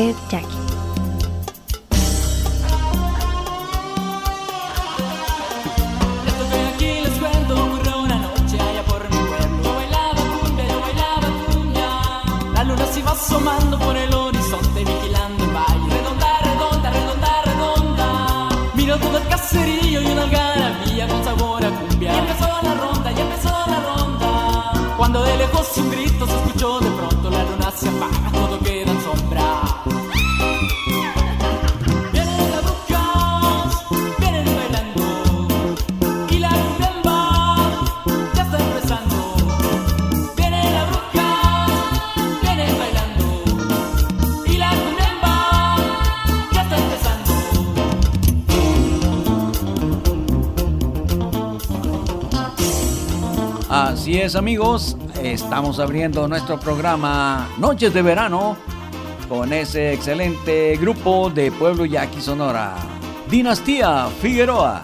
Red Jackie. Amigos, estamos abriendo nuestro programa Noches de Verano con ese excelente grupo de Pueblo Yaqui Sonora, Dinastía Figueroa.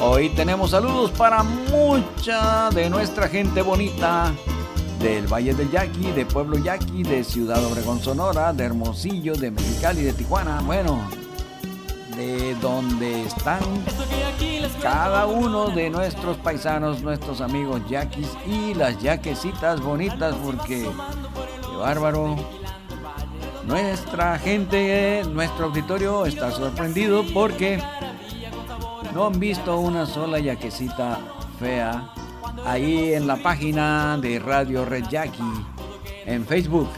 Hoy tenemos saludos para mucha de nuestra gente bonita del Valle del Yaqui, de Pueblo Yaqui, de Ciudad Obregón Sonora, de Hermosillo, de Mexicali, de Tijuana, bueno, de donde están cada uno de nuestros paisanos, nuestros amigos yaquis y las yaquecitas bonitas, porque qué bárbaro. Nuestra gente, nuestro auditorio está sorprendido porque no han visto una sola yaquecita fea ahí en la página de Radio Red Jackie en Facebook.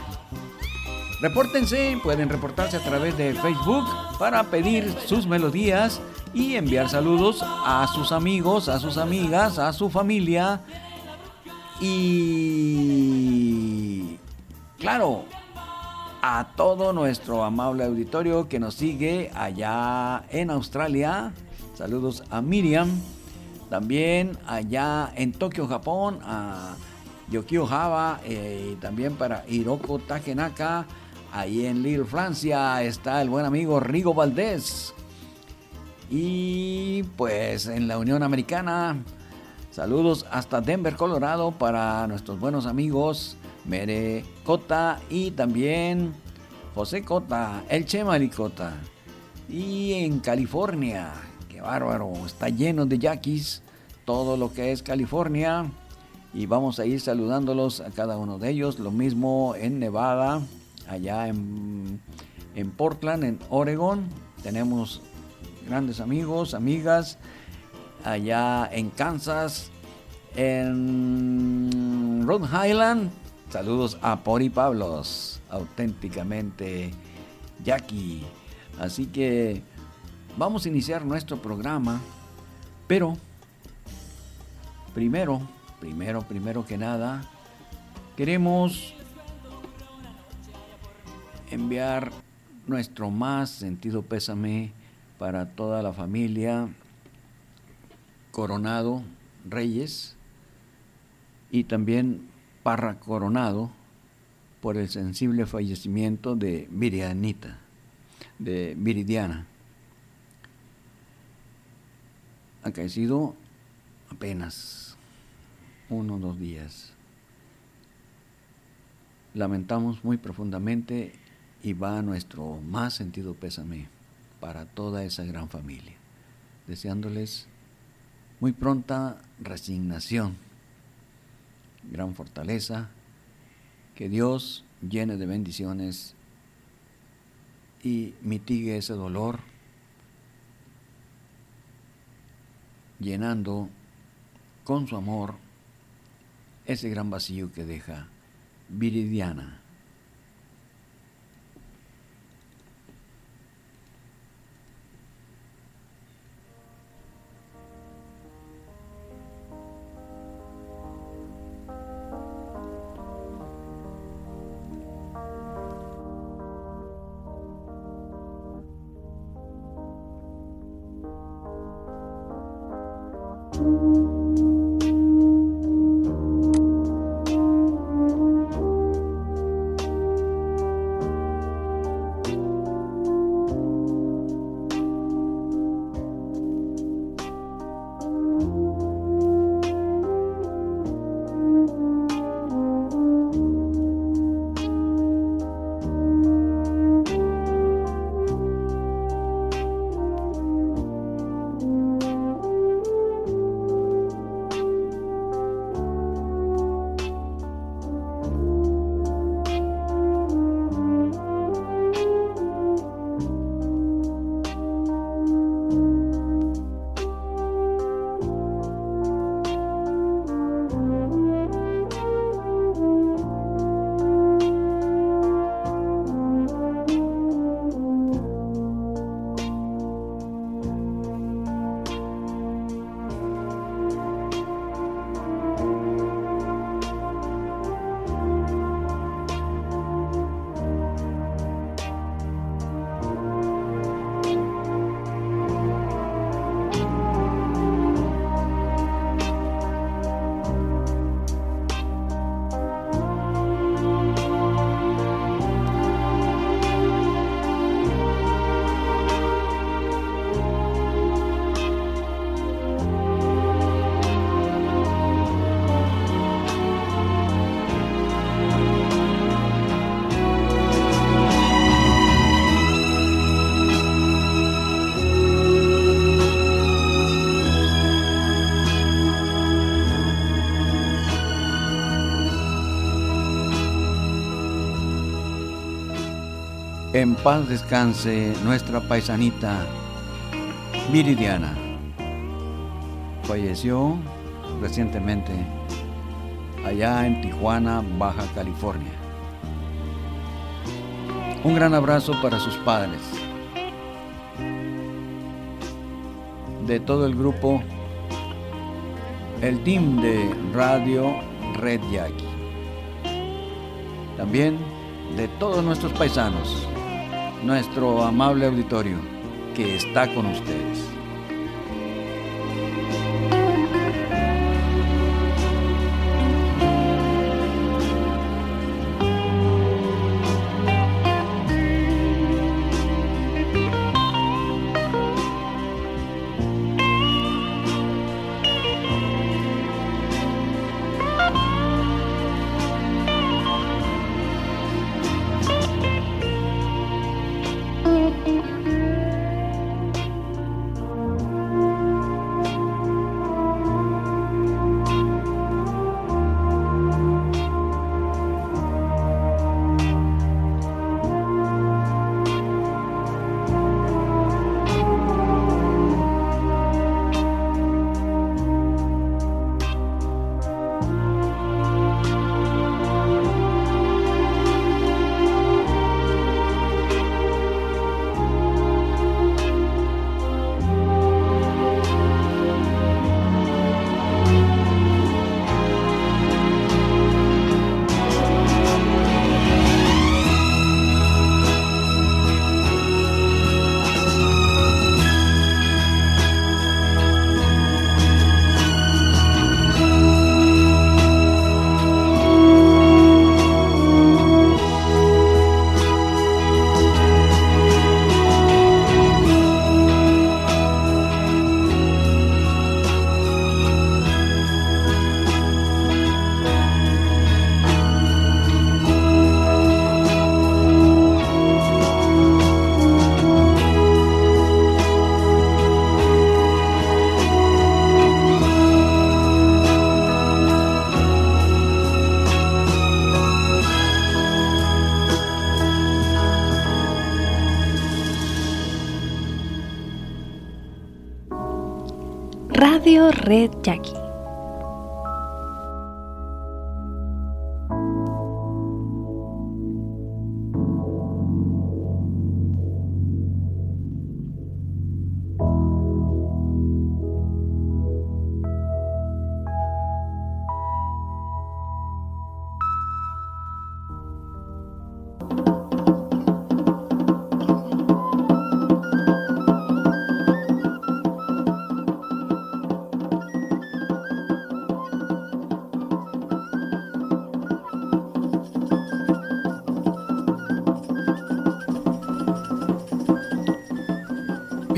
Repórtense, pueden reportarse a través de Facebook para pedir sus melodías y enviar saludos a sus amigos, a sus amigas, a su familia y claro, a todo nuestro amable auditorio que nos sigue allá en Australia. Saludos a Miriam también allá en Tokio, Japón, a Yokio Java, eh, y también para Hiroko Takenaka. Ahí en Lille, Francia, está el buen amigo Rigo Valdés. Y pues en la Unión Americana, saludos hasta Denver, Colorado, para nuestros buenos amigos Mere Cota y también José Cota, el Chemali Cota. Y en California, bárbaro, está lleno de yaquis, todo lo que es California. Y vamos a ir saludándolos a cada uno de ellos. Lo mismo en Nevada, allá en, en Portland, en Oregon. Tenemos grandes amigos, amigas. Allá en Kansas, en Rhode Island. Saludos a Pori Pablos, auténticamente Jackie. Así que Vamos a iniciar nuestro programa, pero primero, primero, primero que nada, queremos enviar nuestro más sentido pésame para toda la familia Coronado Reyes y también Parra Coronado por el sensible fallecimiento de Virianita, de Viridiana. Acaecido apenas uno o dos días. Lamentamos muy profundamente y va nuestro más sentido pésame para toda esa gran familia, deseándoles muy pronta resignación, gran fortaleza, que Dios llene de bendiciones y mitigue ese dolor llenando con su amor ese gran vacío que deja Viridiana. En paz descanse nuestra paisanita Viridiana. Falleció recientemente allá en Tijuana, Baja California. Un gran abrazo para sus padres. De todo el grupo, el team de Radio Red Yaqui. También de todos nuestros paisanos, nuestro amable auditorio que está con ustedes.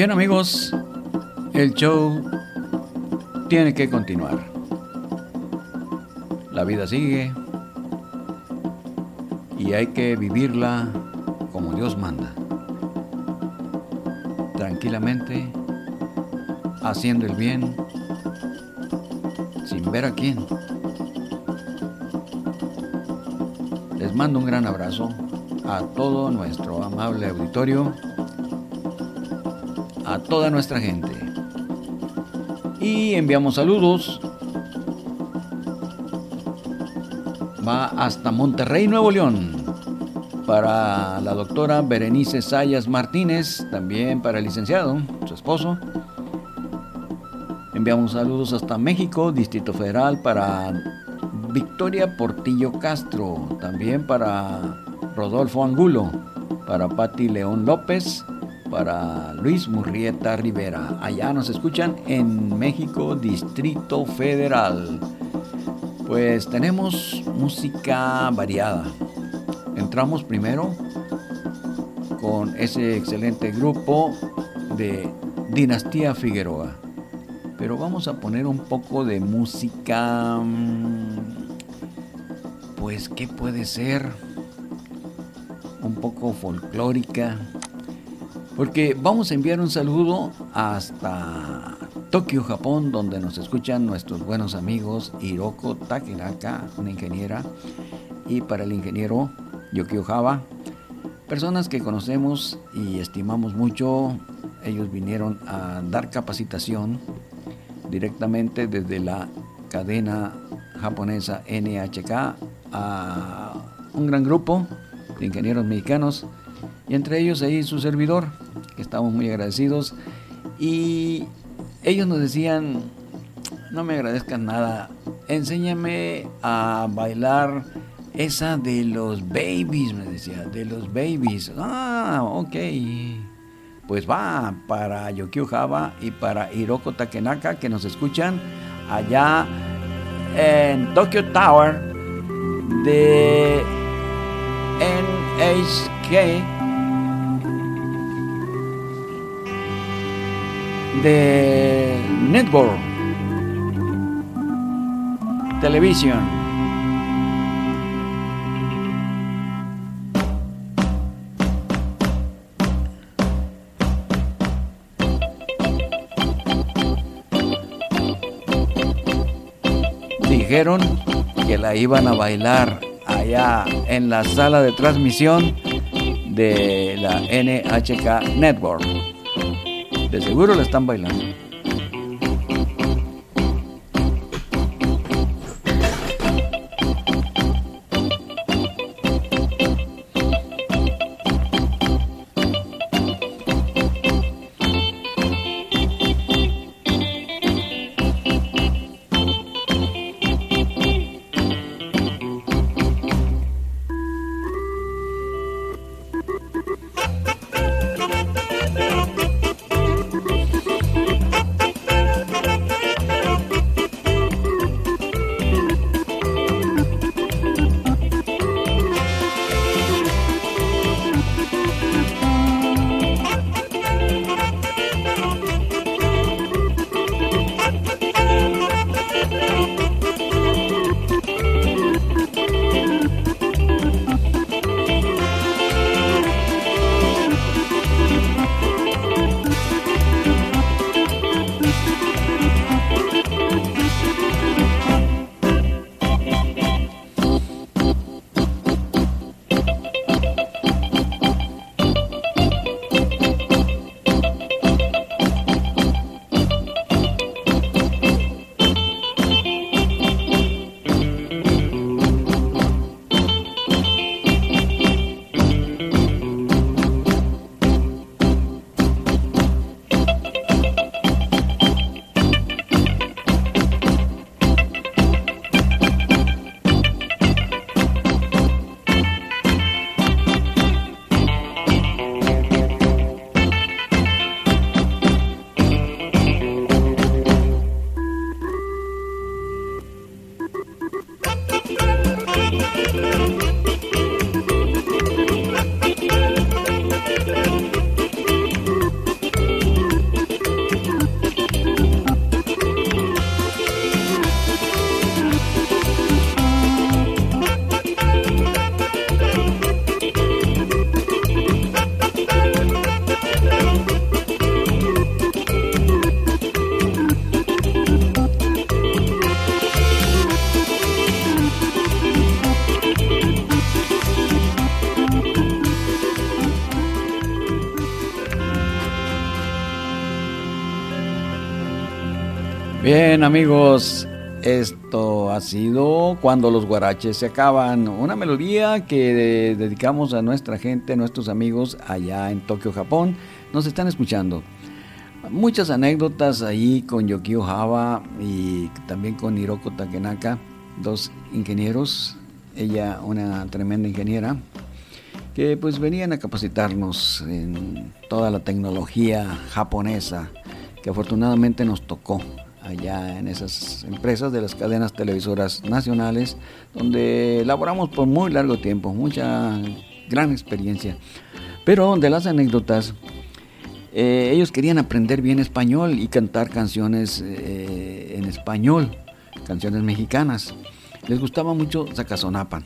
Bien amigos, el show tiene que continuar. La vida sigue y hay que vivirla como Dios manda. Tranquilamente, haciendo el bien, sin ver a quién. Les mando un gran abrazo a todo nuestro amable auditorio a toda nuestra gente. Y enviamos saludos. Va hasta Monterrey, Nuevo León. Para la doctora Berenice Sayas Martínez, también para el licenciado, su esposo. Enviamos saludos hasta México, Distrito Federal, para Victoria Portillo Castro, también para Rodolfo Angulo, para Patti León López, para Luis Murrieta Rivera. Allá nos escuchan en México, Distrito Federal. Pues tenemos música variada. Entramos primero con ese excelente grupo de Dinastía Figueroa. Pero vamos a poner un poco de música... Mm, pues, ¿qué puede ser? Un poco folclórica porque vamos a enviar un saludo hasta Tokio, Japón, donde nos escuchan nuestros buenos amigos Hiroko Takeraka, una ingeniera, y para el ingeniero Yokio Java, Personas que conocemos y estimamos mucho, ellos vinieron a dar capacitación directamente desde la cadena japonesa NHK a un gran grupo de ingenieros mexicanos y entre ellos ahí su servidor, que estamos muy agradecidos y ellos nos decían, no me agradezcas nada, enséñame a bailar esa de los babies, me decía, de los babies. Ah, ok. Pues va para Yokio Java y para Hiroko Takenaka que nos escuchan allá en Tokyo Tower de NHK de Network Television. dijeron que la iban a bailar allá en la sala de transmisión de la NHK Network. De seguro la están bailando. Bien amigos, esto ha sido Cuando los guaraches se acaban, una melodía que dedicamos a nuestra gente, a nuestros amigos allá en Tokio, Japón. Nos están escuchando. Muchas anécdotas ahí con Yokio Hava y también con Hiroko Takenaka, dos ingenieros, ella una tremenda ingeniera, que pues venían a capacitarnos en toda la tecnología japonesa que afortunadamente nos tocó allá en esas empresas de las cadenas televisoras nacionales, donde laboramos por muy largo tiempo, mucha gran experiencia. Pero de las anécdotas, eh, ellos querían aprender bien español y cantar canciones eh, en español, canciones mexicanas. Les gustaba mucho Zacazonapan.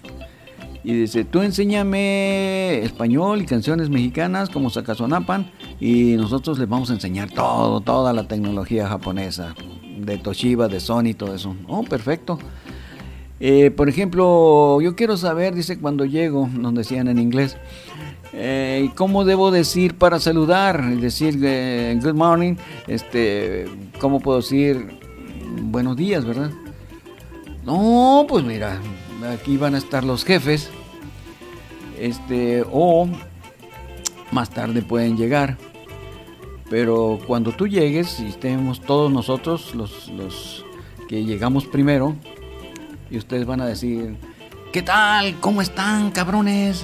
Y dice, tú enséñame español y canciones mexicanas como Zacazonapan y nosotros les vamos a enseñar todo, toda la tecnología japonesa de Toshiba, de Sony, todo eso. Oh, perfecto. Eh, por ejemplo, yo quiero saber, dice cuando llego, nos decían en inglés, Eh, ¿Cómo debo decir para saludar? Decir eh, good morning, este, ¿cómo puedo decir buenos días, verdad? No, pues mira, aquí van a estar los jefes, este, o más tarde pueden llegar. Pero cuando tú llegues y estemos todos nosotros, los, los que llegamos primero, y ustedes van a decir, ¿qué tal? ¿Cómo están, cabrones?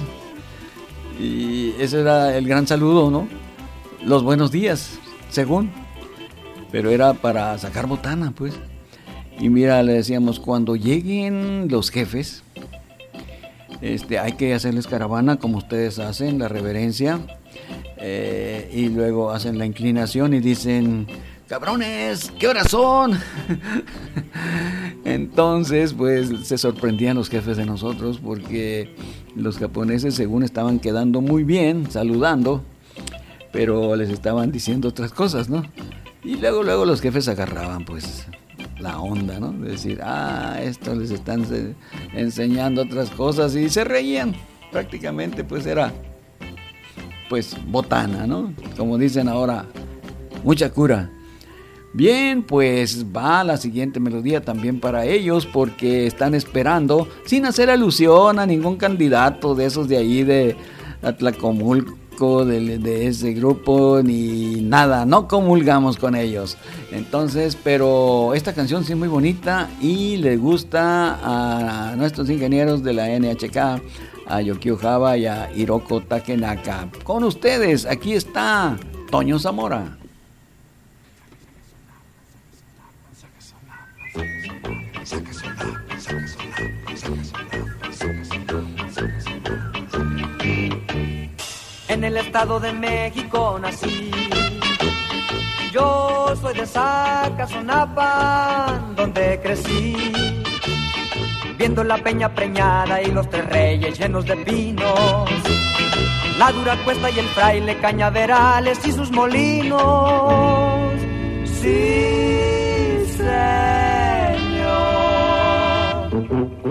Y ese era el gran saludo, ¿no? Los buenos días, según. Pero era para sacar botana, pues. Y mira, le decíamos, cuando lleguen los jefes, este, hay que hacerles caravana como ustedes hacen, la reverencia. Eh, y luego hacen la inclinación y dicen, cabrones, ¿qué horas son? Entonces, pues se sorprendían los jefes de nosotros porque los japoneses según estaban quedando muy bien, saludando, pero les estaban diciendo otras cosas, ¿no? Y luego, luego los jefes agarraban pues la onda, ¿no? De decir, ah, esto les están enseñando otras cosas y se reían. Prácticamente pues era pues botana, ¿no? Como dicen ahora, mucha cura. Bien, pues va la siguiente melodía también para ellos porque están esperando, sin hacer alusión a ningún candidato de esos de ahí de Atlacomulco, de, de ese grupo, ni nada, no comulgamos con ellos. Entonces, pero esta canción sí es muy bonita y le gusta a nuestros ingenieros de la NHK, a Yokio Java y a Hiroko Takenaka. Con ustedes, aquí está Toño Zamora. En el estado de México nací. Yo soy de Zacazonapa, donde crecí. Viendo la peña preñada y los tres reyes llenos de pinos. La dura cuesta y el fraile cañaverales y sus molinos. Sí, señor.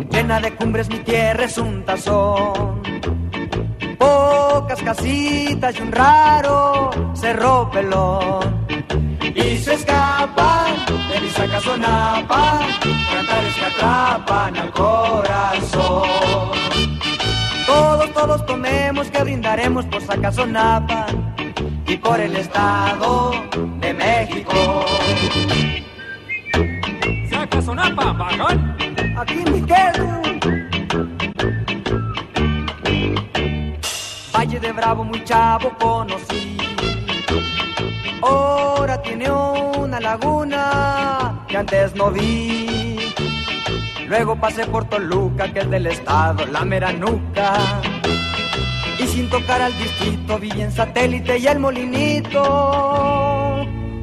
Llena de cumbres mi tierra es un tazón pocas casitas y un raro cerro pelón. Y se escapan de mi sacazonapa, cantares que atrapan al corazón. Todos, todos tomemos que brindaremos por Sacazonapa y por el Estado de México. Sacazonapa, bajón. Aquí me quedo. Valle de Bravo muy chavo conocí. Ahora tiene una laguna que antes no vi. Luego pasé por Toluca, que es del estado, la meranuca. Y sin tocar al distrito vi en satélite y el molinito.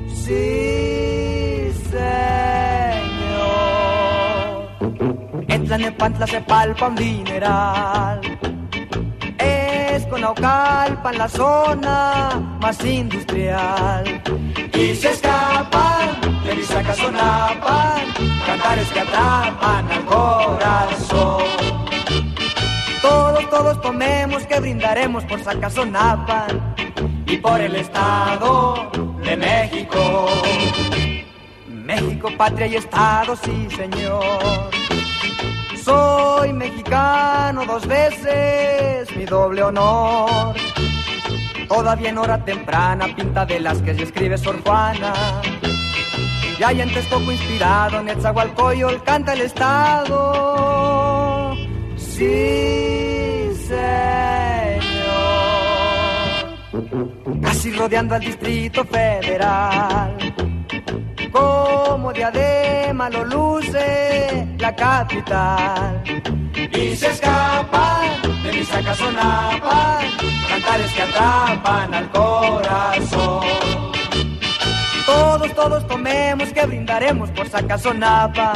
Sí, señor. En Tlanepantla se palpa un dineral Naucalpan, la zona más industrial. Y se escapan de mi Sacazonapan, cantares que atrapan al corazón. Todos, todos tomemos que brindaremos por Sacazonapan y por el Estado de México. México, patria y Estado, sí señor soy mexicano dos veces, mi doble honor. Todavía en hora temprana pinta de las que se escribe Sor Juana. Y hay en Texcoco inspirado, Netzahualcoyol canta el Estado. Sí, señor. Casi rodeando al Distrito Federal como diadema lo luce la capital. Y se escapan de mi sacazonapa, cantares que atrapan al corazón. Todos, todos tomemos que brindaremos por Sacazonapa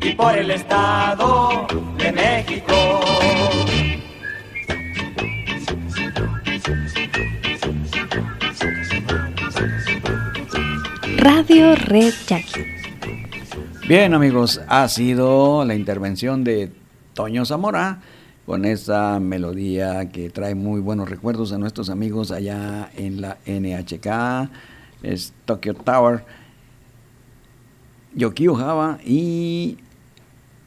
y por el Estado de México. Radio Red Jackie. Bien amigos, ha sido la intervención de Toño Zamora con esa melodía que trae muy buenos recuerdos a nuestros amigos allá en la NHK, es Tokyo Tower, Yokio Java y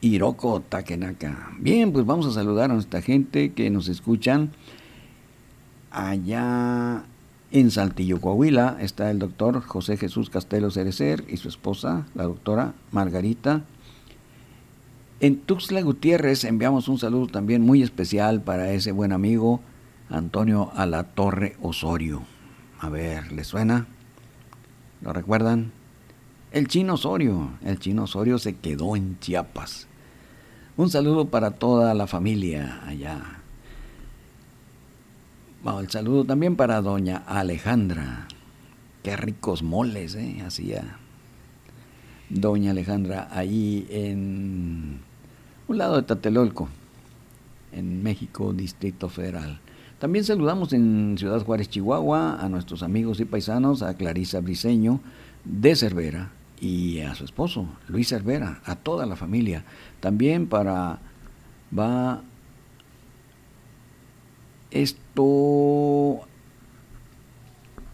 Hiroko Takenaka. Bien, pues vamos a saludar a nuestra gente que nos escuchan allá en Saltillo, Coahuila. Está el doctor José Jesús Castelo Cerecer y su esposa, la doctora Margarita en Tuxtla Gutiérrez enviamos un saludo también muy especial para ese buen amigo Antonio Alatorre Osorio. A ver, ¿le suena? ¿Lo recuerdan? El chino Osorio. El chino Osorio se quedó en Chiapas. Un saludo para toda la familia allá. Bueno, el saludo también para doña Alejandra. Qué ricos moles, ¿eh? Hacía doña Alejandra ahí en un lado de Tatelolco, en México, Distrito Federal. También saludamos en Ciudad Juárez, Chihuahua, a nuestros amigos y paisanos, a Clarisa Briseño de Cervera y a su esposo, Luis Cervera, a toda la familia. También para va esto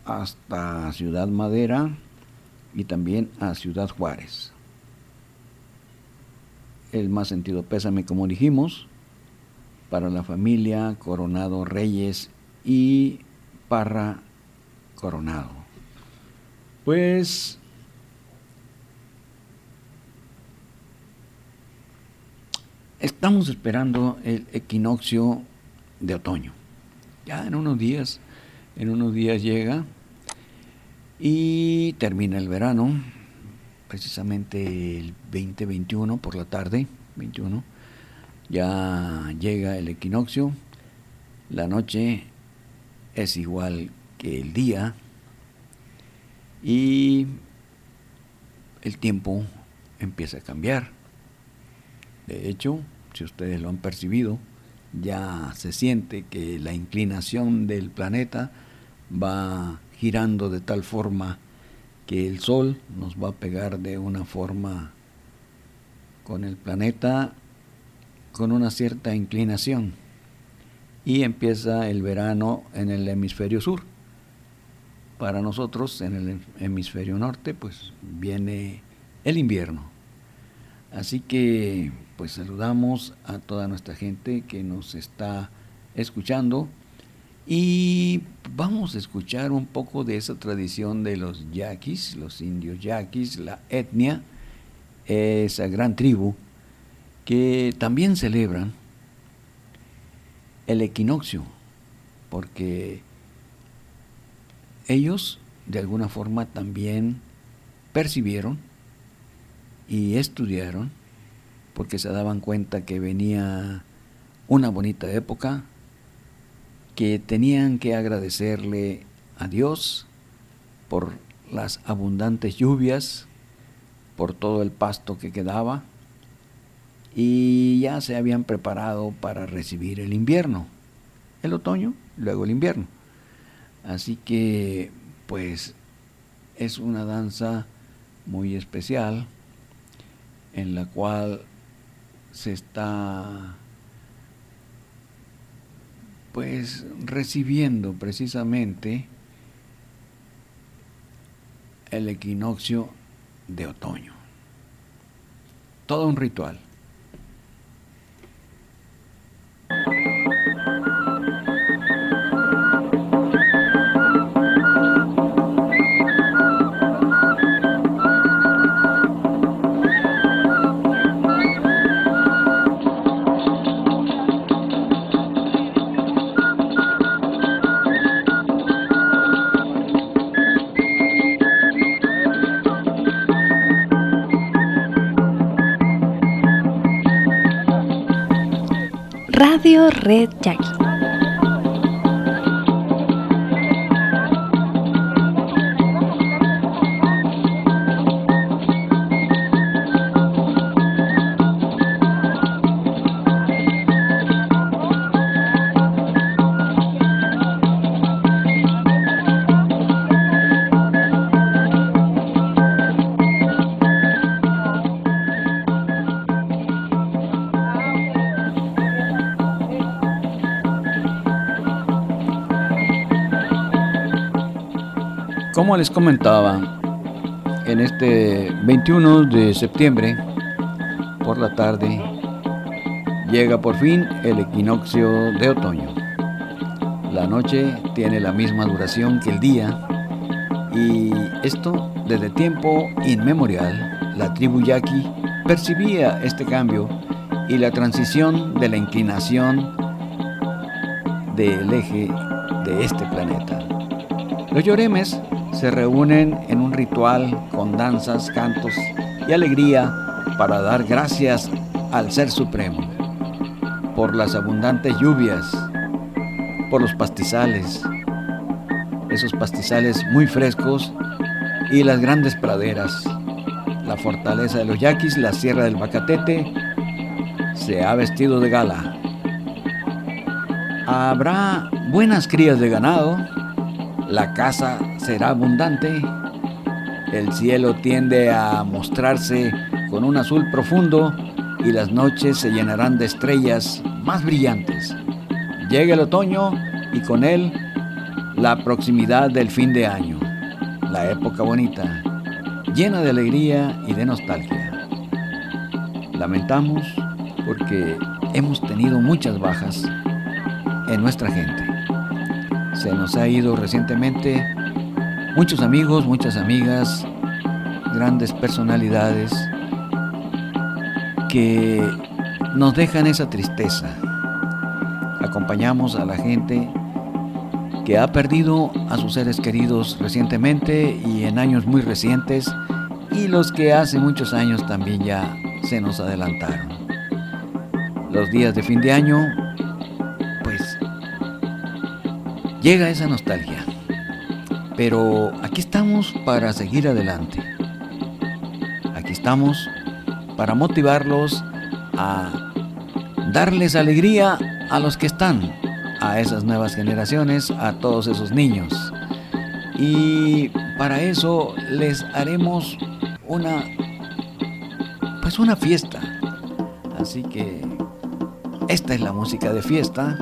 hasta Ciudad Madera y también a Ciudad Juárez el más sentido pésame, como dijimos, para la familia Coronado Reyes y Parra Coronado. Pues estamos esperando el equinoccio de otoño. Ya en unos días, en unos días llega y termina el verano precisamente el 2021 por la tarde, 21, ya llega el equinoccio, la noche es igual que el día y el tiempo empieza a cambiar. De hecho, si ustedes lo han percibido, ya se siente que la inclinación del planeta va girando de tal forma que el Sol nos va a pegar de una forma con el planeta con una cierta inclinación y empieza el verano en el hemisferio sur. Para nosotros en el hemisferio norte pues viene el invierno. Así que pues saludamos a toda nuestra gente que nos está escuchando. Y vamos a escuchar un poco de esa tradición de los yaquis, los indios yaquis, la etnia, esa gran tribu, que también celebran el equinoccio, porque ellos de alguna forma también percibieron y estudiaron, porque se daban cuenta que venía una bonita época, que tenían que agradecerle a Dios por las abundantes lluvias, por todo el pasto que quedaba, y ya se habían preparado para recibir el invierno, el otoño, luego el invierno. Así que, pues, es una danza muy especial en la cual se está pues recibiendo precisamente el equinoccio de otoño. Todo un ritual. Red Jackie. Les comentaba, en este 21 de septiembre, por la tarde, llega por fin el equinoccio de otoño. La noche tiene la misma duración que el día y esto desde tiempo inmemorial, la tribu yaqui percibía este cambio y la transición de la inclinación del eje de este planeta. Los lloremes se reúnen en un ritual con danzas, cantos y alegría para dar gracias al Ser Supremo por las abundantes lluvias, por los pastizales, esos pastizales muy frescos y las grandes praderas. La fortaleza de los yaquis, la sierra del Bacatete, se ha vestido de gala. Habrá buenas crías de ganado, la casa será abundante, el cielo tiende a mostrarse con un azul profundo y las noches se llenarán de estrellas más brillantes. Llega el otoño y con él la proximidad del fin de año, la época bonita, llena de alegría y de nostalgia. Lamentamos porque hemos tenido muchas bajas en nuestra gente. Se nos ha ido recientemente muchos amigos, muchas amigas, grandes personalidades que nos dejan esa tristeza. Acompañamos a la gente que ha perdido a sus seres queridos recientemente y en años muy recientes y los que hace muchos años también ya se nos adelantaron los días de fin de año, llega esa nostalgia. Pero aquí estamos para seguir adelante. Aquí estamos para motivarlos a darles alegría a los que están, a esas nuevas generaciones, a todos esos niños. Y para eso les haremos una pues una fiesta. Así que esta es la música de fiesta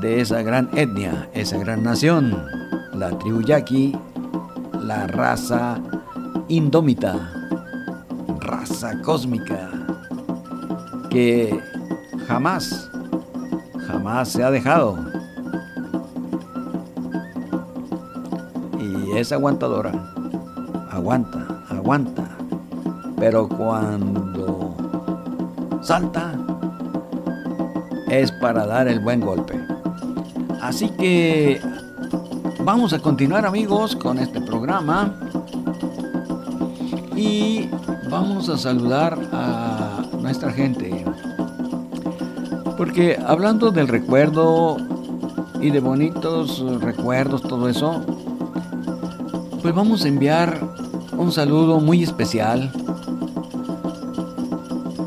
de esa gran etnia, esa gran nación, la tribu yaqui, la raza indómita, raza cósmica, que jamás, jamás se ha dejado. Y es aguantadora, aguanta, aguanta. Pero cuando salta es para dar el buen golpe. Así que vamos a continuar amigos con este programa y vamos a saludar a nuestra gente. Porque hablando del recuerdo y de bonitos recuerdos, todo eso, pues vamos a enviar un saludo muy especial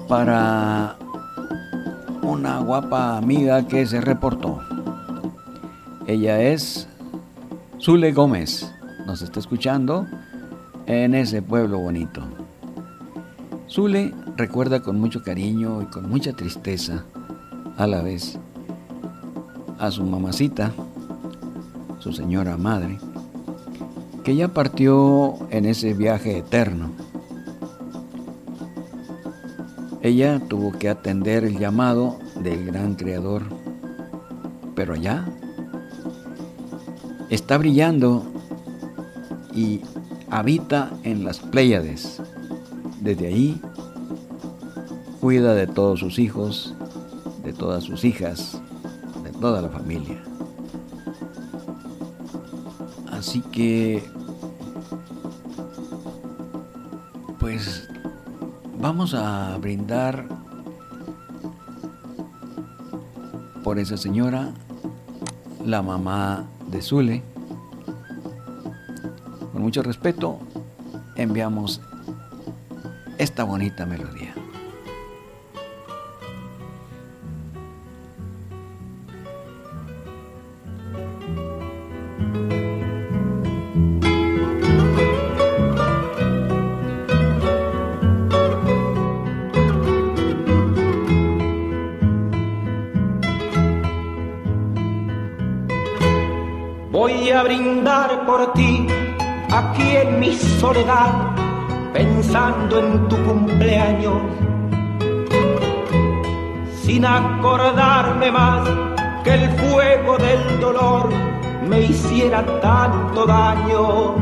para una guapa amiga que se reportó. Ella es Zule Gómez. Nos está escuchando en ese pueblo bonito. Zule recuerda con mucho cariño y con mucha tristeza a la vez a su mamacita, su señora madre, que ya partió en ese viaje eterno ella tuvo que atender el llamado del gran creador, pero allá está brillando y habita en las Pléyades. Desde ahí cuida de todos sus hijos, de todas sus hijas, de toda la familia. Así que, pues Vamos a brindar por esa señora, la mamá de Zule. Con mucho respeto, enviamos esta bonita melodía. Hiciera tanto daño.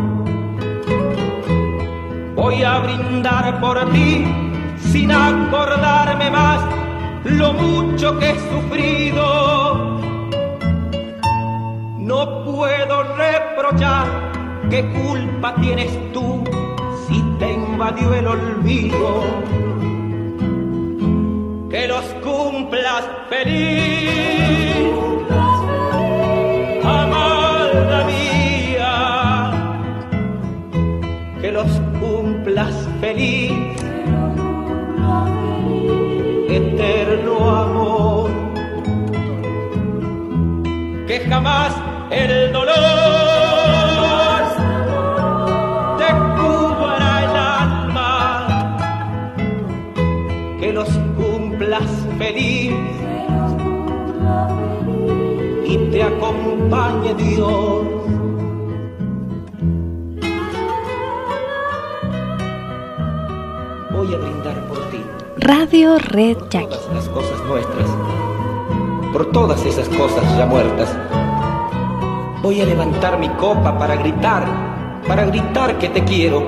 Voy a brindar por ti sin acordarme más lo mucho que he sufrido. No puedo reprochar qué culpa tienes tú si te invadió el olvido. Que los cumplas feliz, feliz eterno amor, que jamás el dolor te cubra el alma, que los cumplas feliz y te acompañe Dios. Red Jackie. todas las cosas nuestras, por todas esas cosas ya muertas. Voy a levantar mi copa para gritar, para gritar que te quiero,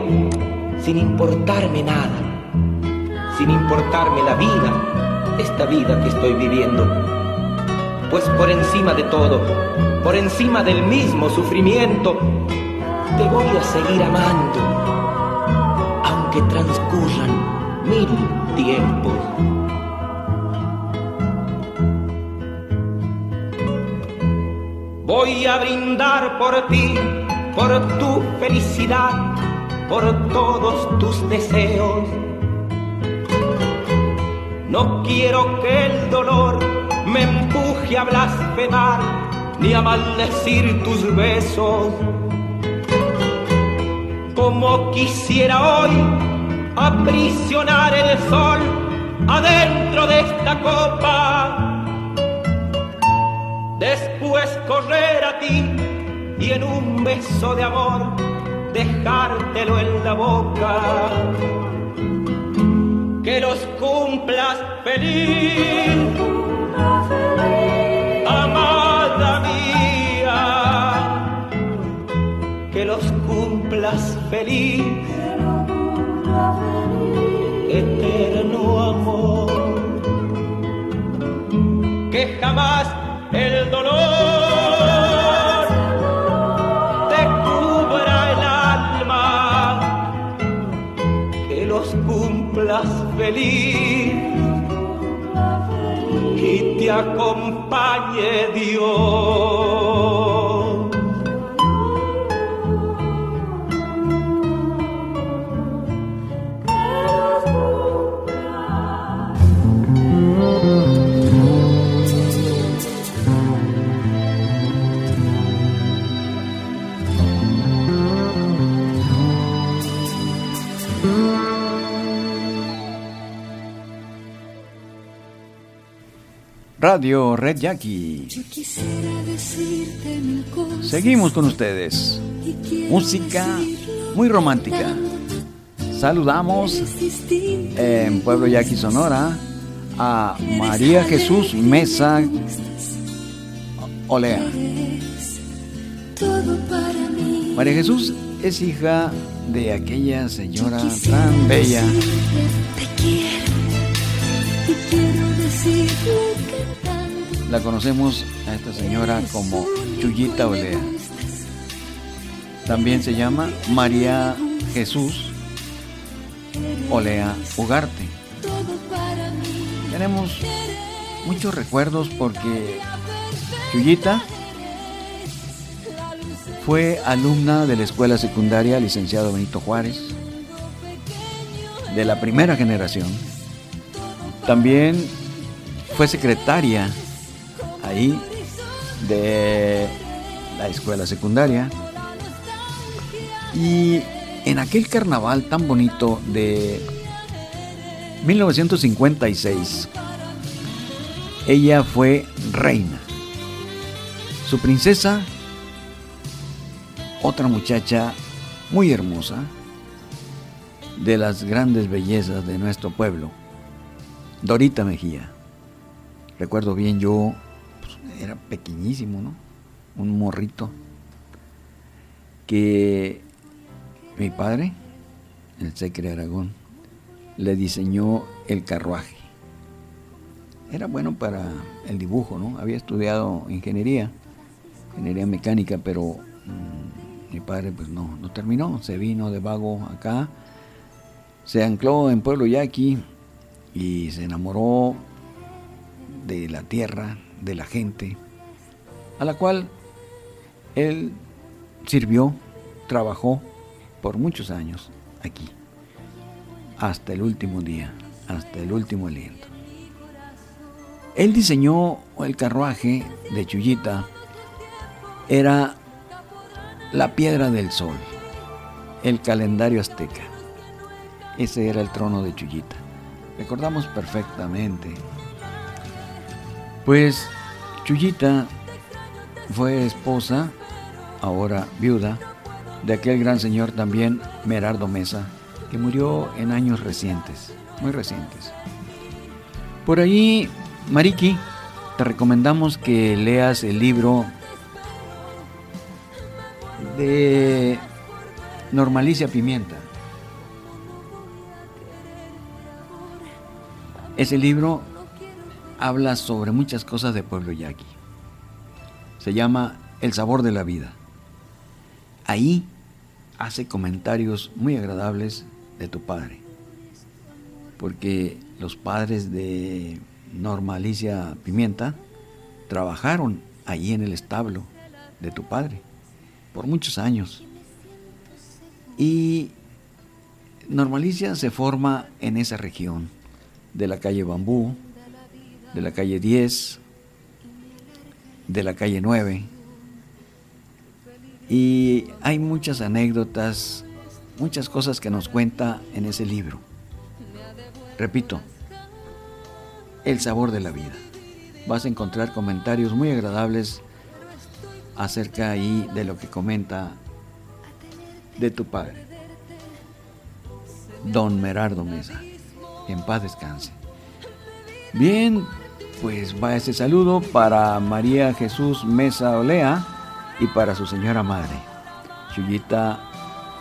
sin importarme nada, sin importarme la vida, esta vida que estoy viviendo. Pues por encima de todo, por encima del mismo sufrimiento, te voy a seguir amando, aunque transcurran mil tiempos. Voy a brindar por ti, por tu felicidad, por todos tus deseos. No quiero que el dolor me empuje a blasfemar ni a maldecir tus besos. Como quisiera hoy aprisionar el sol adentro de esta copa. Después correr a ti y en un beso de amor dejártelo en la boca. Que los cumplas feliz, amada mía. Que los cumplas feliz el dolor te cubra el alma, que los cumplas feliz y te acompañe Dios. Radio Red Jackie. Seguimos con ustedes. Música muy romántica. Saludamos en Pueblo Yaqui Sonora a María Jesús Mesa Olea. María Jesús es hija de aquella señora tan bella. Te quiero y quiero decirle que La conocemos a esta señora como Chuyita Olea. También se llama María Jesús Olea Ugarte. Tenemos muchos recuerdos porque Chuyita fue alumna de la escuela secundaria licenciado Benito Juárez, de la primera generación. También fue secretaria ahí de la escuela secundaria. Y en aquel carnaval tan bonito de 1956, ella fue reina. Su princesa otra muchacha muy hermosa, de las grandes bellezas de nuestro pueblo, Dorita Mejía. Recuerdo bien, yo era pequeñísimo, ¿no? Un morrito que mi padre, el Secre Aragón, le diseñó el carruaje. Era bueno para el dibujo, ¿no? Había estudiado ingeniería, ingeniería mecánica, pero mm, mi padre pues no, no terminó, se vino de vago acá, se ancló en Pueblo Yaqui y se enamoró de la tierra, de la gente, a la cual él sirvió, trabajó por muchos años aquí, hasta el último día, hasta el último aliento. Él diseñó el carruaje de Chuyita, era la piedra del sol, el calendario azteca. Ese era el trono de Chuyita. Recordamos perfectamente. Pues Chuyita fue esposa, ahora viuda, de aquel gran señor también, Merardo Mesa, que murió en años recientes, muy recientes. Por ahí, Mariki, te recomendamos que leas el libro de Normalicia Pimienta. Ese libro habla sobre muchas cosas de Pueblo Yaqui. Se llama El sabor de la vida. Ahí hace comentarios muy agradables de tu padre, porque los padres de Norma Alicia Pimienta trabajaron allí en el establo de tu padre por muchos años. Y Norma Alicia se forma en esa región de la calle Bambú, de la calle 10, de la calle 9 y hay muchas anécdotas, muchas cosas que nos cuenta en ese libro. Repito, el sabor de la vida. Vas a encontrar comentarios muy agradables acerca ahí de lo que comenta de tu padre, don Merardo Mesa. En paz descanse. Bien, pues va ese saludo para María Jesús Mesa Olea y para su señora madre, Chuyita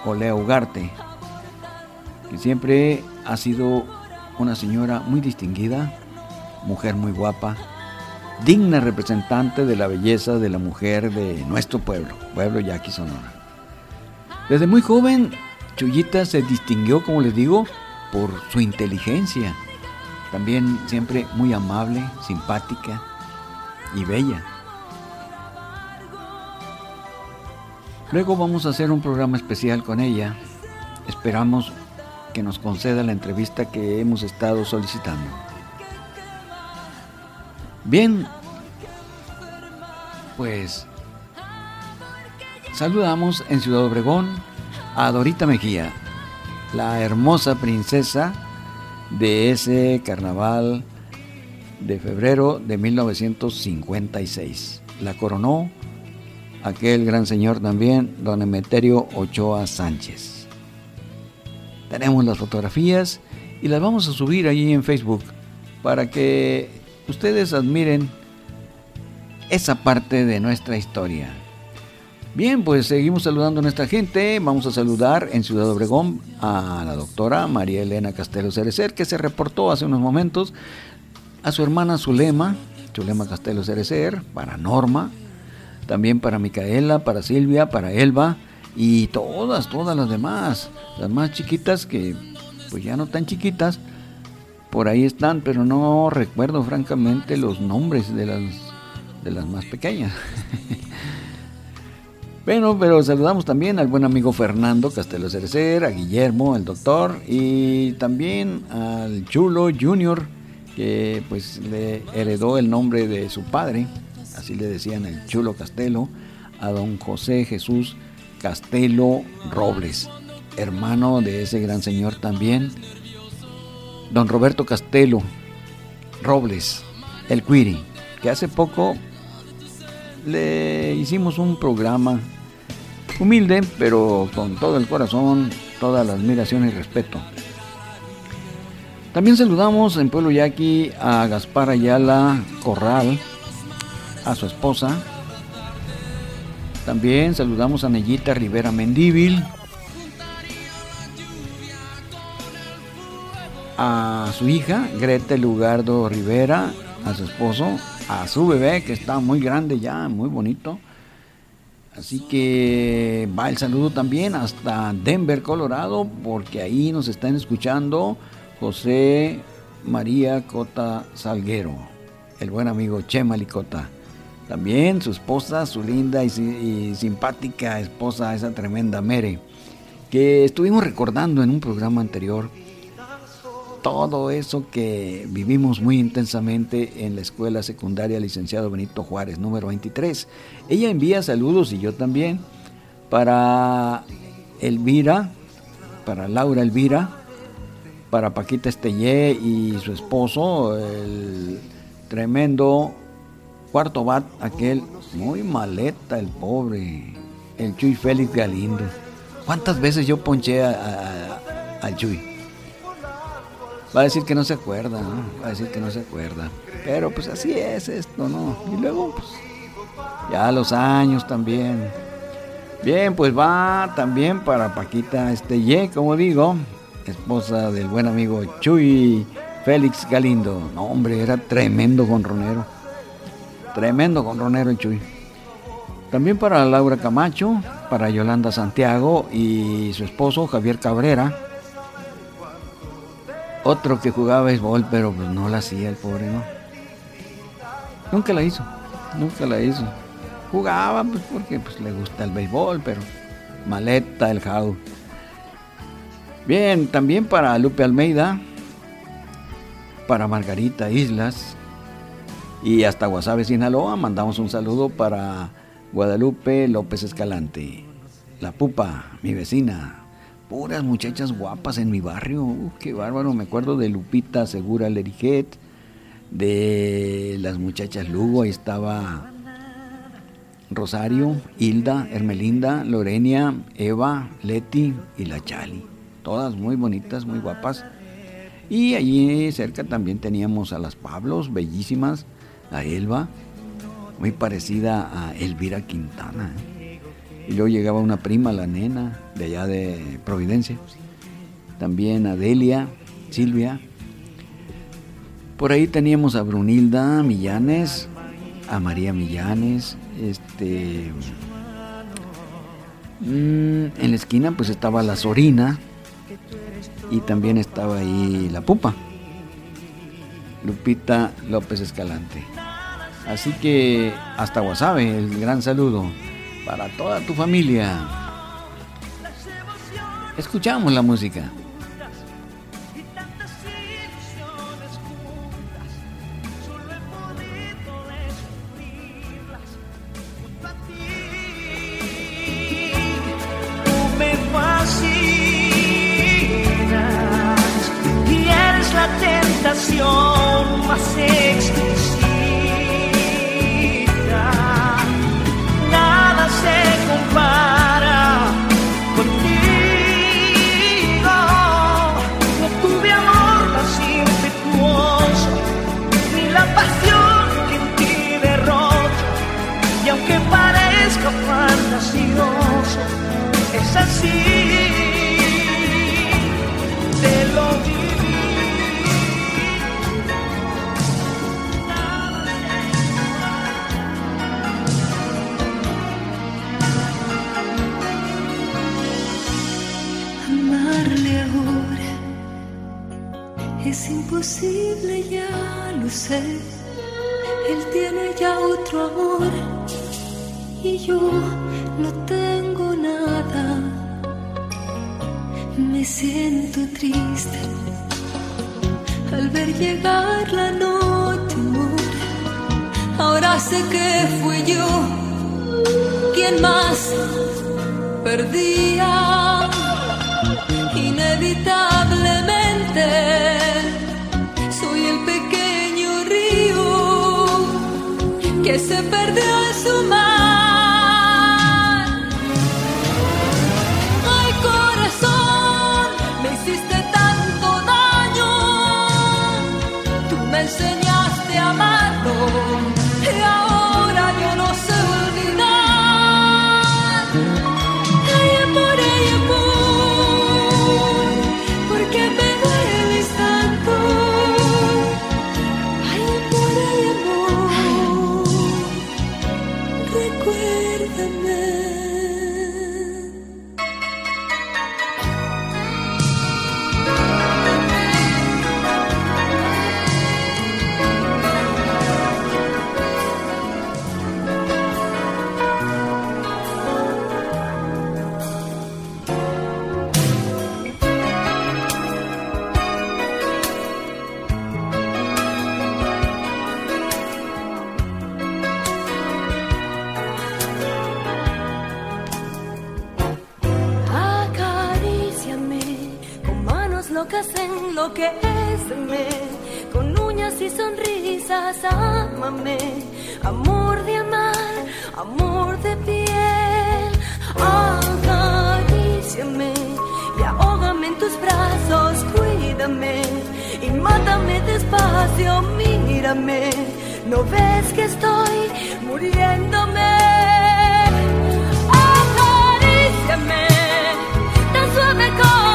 Olea Ugarte, que siempre ha sido una señora muy distinguida, mujer muy guapa, digna representante de la belleza de la mujer de nuestro pueblo, pueblo Yaqui Sonora. Desde muy joven, Chuyita se distinguió, como les digo, por su inteligencia, también siempre muy amable, simpática y bella. Luego vamos a hacer un programa especial con ella. Esperamos que nos conceda la entrevista que hemos estado solicitando. Bien, pues saludamos en Ciudad Obregón a Dorita Mejía, la hermosa princesa de ese carnaval de febrero de 1956. La coronó aquel gran señor también, don Emeterio Ochoa Sánchez. Tenemos las fotografías y las vamos a subir allí en Facebook para que ustedes admiren esa parte de nuestra historia. Bien, pues seguimos saludando a nuestra gente. Vamos a saludar en Ciudad Obregón a la doctora María Elena Castelo Cerecer, que se reportó hace unos momentos, a su hermana Zulema, Zulema Castelo Cerecer, para Norma, también para Micaela, para Silvia, para Elba y todas, todas las demás, las más chiquitas que pues ya no tan chiquitas, por ahí están, pero no recuerdo francamente los nombres de las, de las más pequeñas. bueno, pero saludamos también al buen amigo Fernando Castelo Cerecer, a Guillermo, el doctor, y también al Chulo Junior, que pues le heredó el nombre de su padre, así le decían el Chulo Castelo, a don José Jesús Castelo Robles, hermano de ese gran señor también, don Roberto Castelo Robles, el Quiri, que hace poco le hicimos un programa Humilde, pero con todo el corazón, toda la admiración y respeto. También saludamos en Pueblo Yaqui a Gaspar Ayala Corral, a su esposa. También saludamos a Neyita Rivera Mendíbil, a su hija Grete Lugardo Rivera, a su esposo, a su bebé que está muy grande ya, muy bonito. Así que va el saludo también hasta Denver, Colorado, porque ahí nos están escuchando José María Cota Salguero, el buen amigo Chema Licota. También su esposa, su linda y, simpática esposa, esa tremenda Mere, que estuvimos recordando en un programa anterior todo eso que vivimos muy intensamente en la escuela secundaria licenciado Benito Juárez, número 23. Ella envía saludos y yo también para Elvira, para Laura Elvira, para Paquita Estellé y su esposo, el tremendo cuarto bat, aquel muy maleta, el pobre, el Chuy Félix Galindo. ¿Cuántas veces yo ponché al Chuy? Va a decir que no se acuerda, ¿no? Va a decir que no se acuerda. Pero pues así es esto, ¿no? Y luego, pues, ya los años también. Bien, pues va también para Paquita Estellé, como digo, esposa del buen amigo Chuy Félix Galindo. No, hombre, era tremendo gonronero. Tremendo gonronero el Chuy. También para Laura Camacho, para Yolanda Santiago y su esposo Javier Cabrera. Otro que jugaba béisbol, pero pues no la hacía el pobre, ¿no? Nunca la hizo, nunca la hizo. Jugaba pues porque pues, le gusta el béisbol, pero maleta el jau. Bien, también para Lupe Almeida, para Margarita Islas y hasta Guasave, Sinaloa, mandamos un saludo para Guadalupe López Escalante, la pupa, mi vecina, puras muchachas guapas en mi barrio, qué bárbaro, me acuerdo de Lupita Segura Lerijet, de las muchachas Lugo, ahí estaba Rosario, Hilda, Hermelinda, Lorenia, Eva, Leti y la Chali todas muy bonitas, muy guapas. Y allí cerca también teníamos a las Pablos, bellísimas, a Elba, muy parecida a Elvira Quintana. ¿eh? Y luego llegaba una prima, la nena, de allá de Providencia. También a Delia, Silvia. Por ahí teníamos a Brunilda Millanes, a María Millanes, este... Mm, en la esquina pues estaba la Sorina, y también estaba ahí la pupa, Lupita López Escalante. Así que hasta Guasave, el gran saludo para toda tu familia. Escuchamos la música. Yo no tengo nada. Me siento triste al ver llegar la noche, amor. Ahora sé que fui yo quien más perdía inevitablemente. que se perdió en su mar. Amor de amar, amor de piel. Acaríciame y ahógame en tus brazos, cuídame y mátame despacio, mírame, no ves que estoy muriéndome. Acaríciame, tan suave como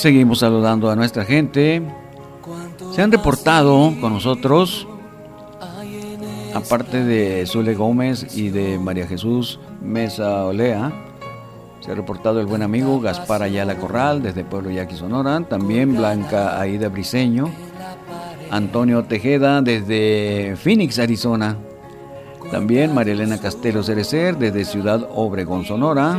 seguimos saludando a nuestra gente. Se han reportado con nosotros, aparte de Zule Gómez y de María Jesús Mesa Olea, se ha reportado el buen amigo Gaspar Ayala Corral desde Pueblo Yaqui, Sonora, también Blanca Aida Briseño, Antonio Tejeda desde Phoenix, Arizona, también María Elena Castelo Cerecer desde Ciudad Obregón, Sonora,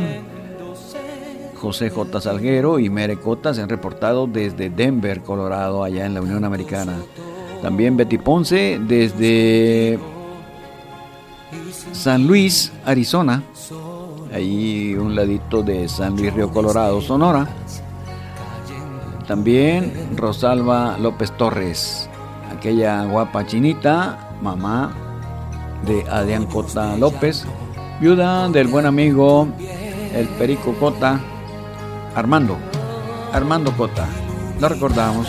José J. Salguero y Mere Cota se han reportado desde Denver, Colorado, allá en la Unión Americana. También Betty Ponce desde San Luis, Arizona, ahí un ladito de San Luis Río Colorado, Sonora. También Rosalba López Torres, aquella guapa chinita, mamá de Adrián Cota López, viuda del buen amigo el Perico Cota, Armando, Armando Cota, lo recordamos.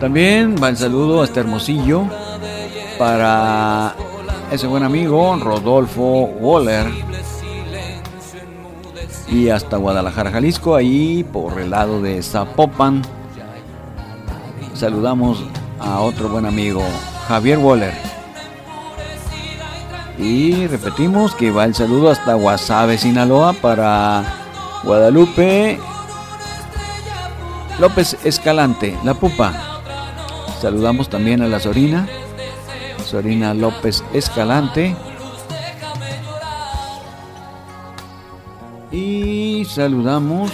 También va el saludo hasta Hermosillo para ese buen amigo Rodolfo Waller y hasta Guadalajara, Jalisco, ahí por el lado de Zapopan. Saludamos a otro buen amigo, Javier Waller. Y repetimos que va el saludo hasta Guasave, Sinaloa, para Guadalupe López Escalante, La Pupa. Saludamos también a la Sorina, Sorina López Escalante. Y saludamos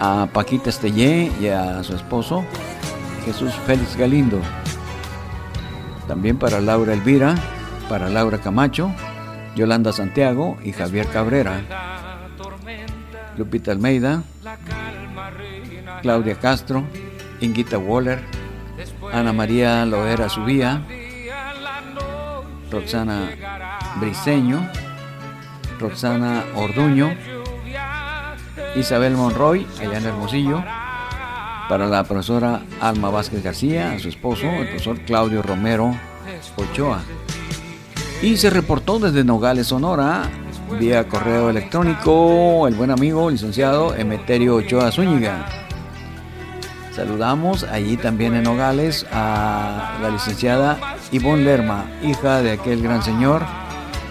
a Paquita Estellé y a su esposo, Jesús Félix Galindo. También para Laura Elvira, para Laura Camacho, Yolanda Santiago y Javier Cabrera. Lupita Almeida, Claudia Castro, Inguita Waller, Ana María Loera Subía, Roxana Briseño, Roxana Orduño, Isabel Monroy, allá en Hermosillo, para la profesora Alma Vázquez García, a su esposo, el profesor Claudio Romero Ochoa. Y se reportó desde Nogales, Sonora, vía correo electrónico, el buen amigo licenciado Emeterio Ochoa Zúñiga. Saludamos allí también en Nogales a la licenciada Ivonne Lerma, hija de aquel gran señor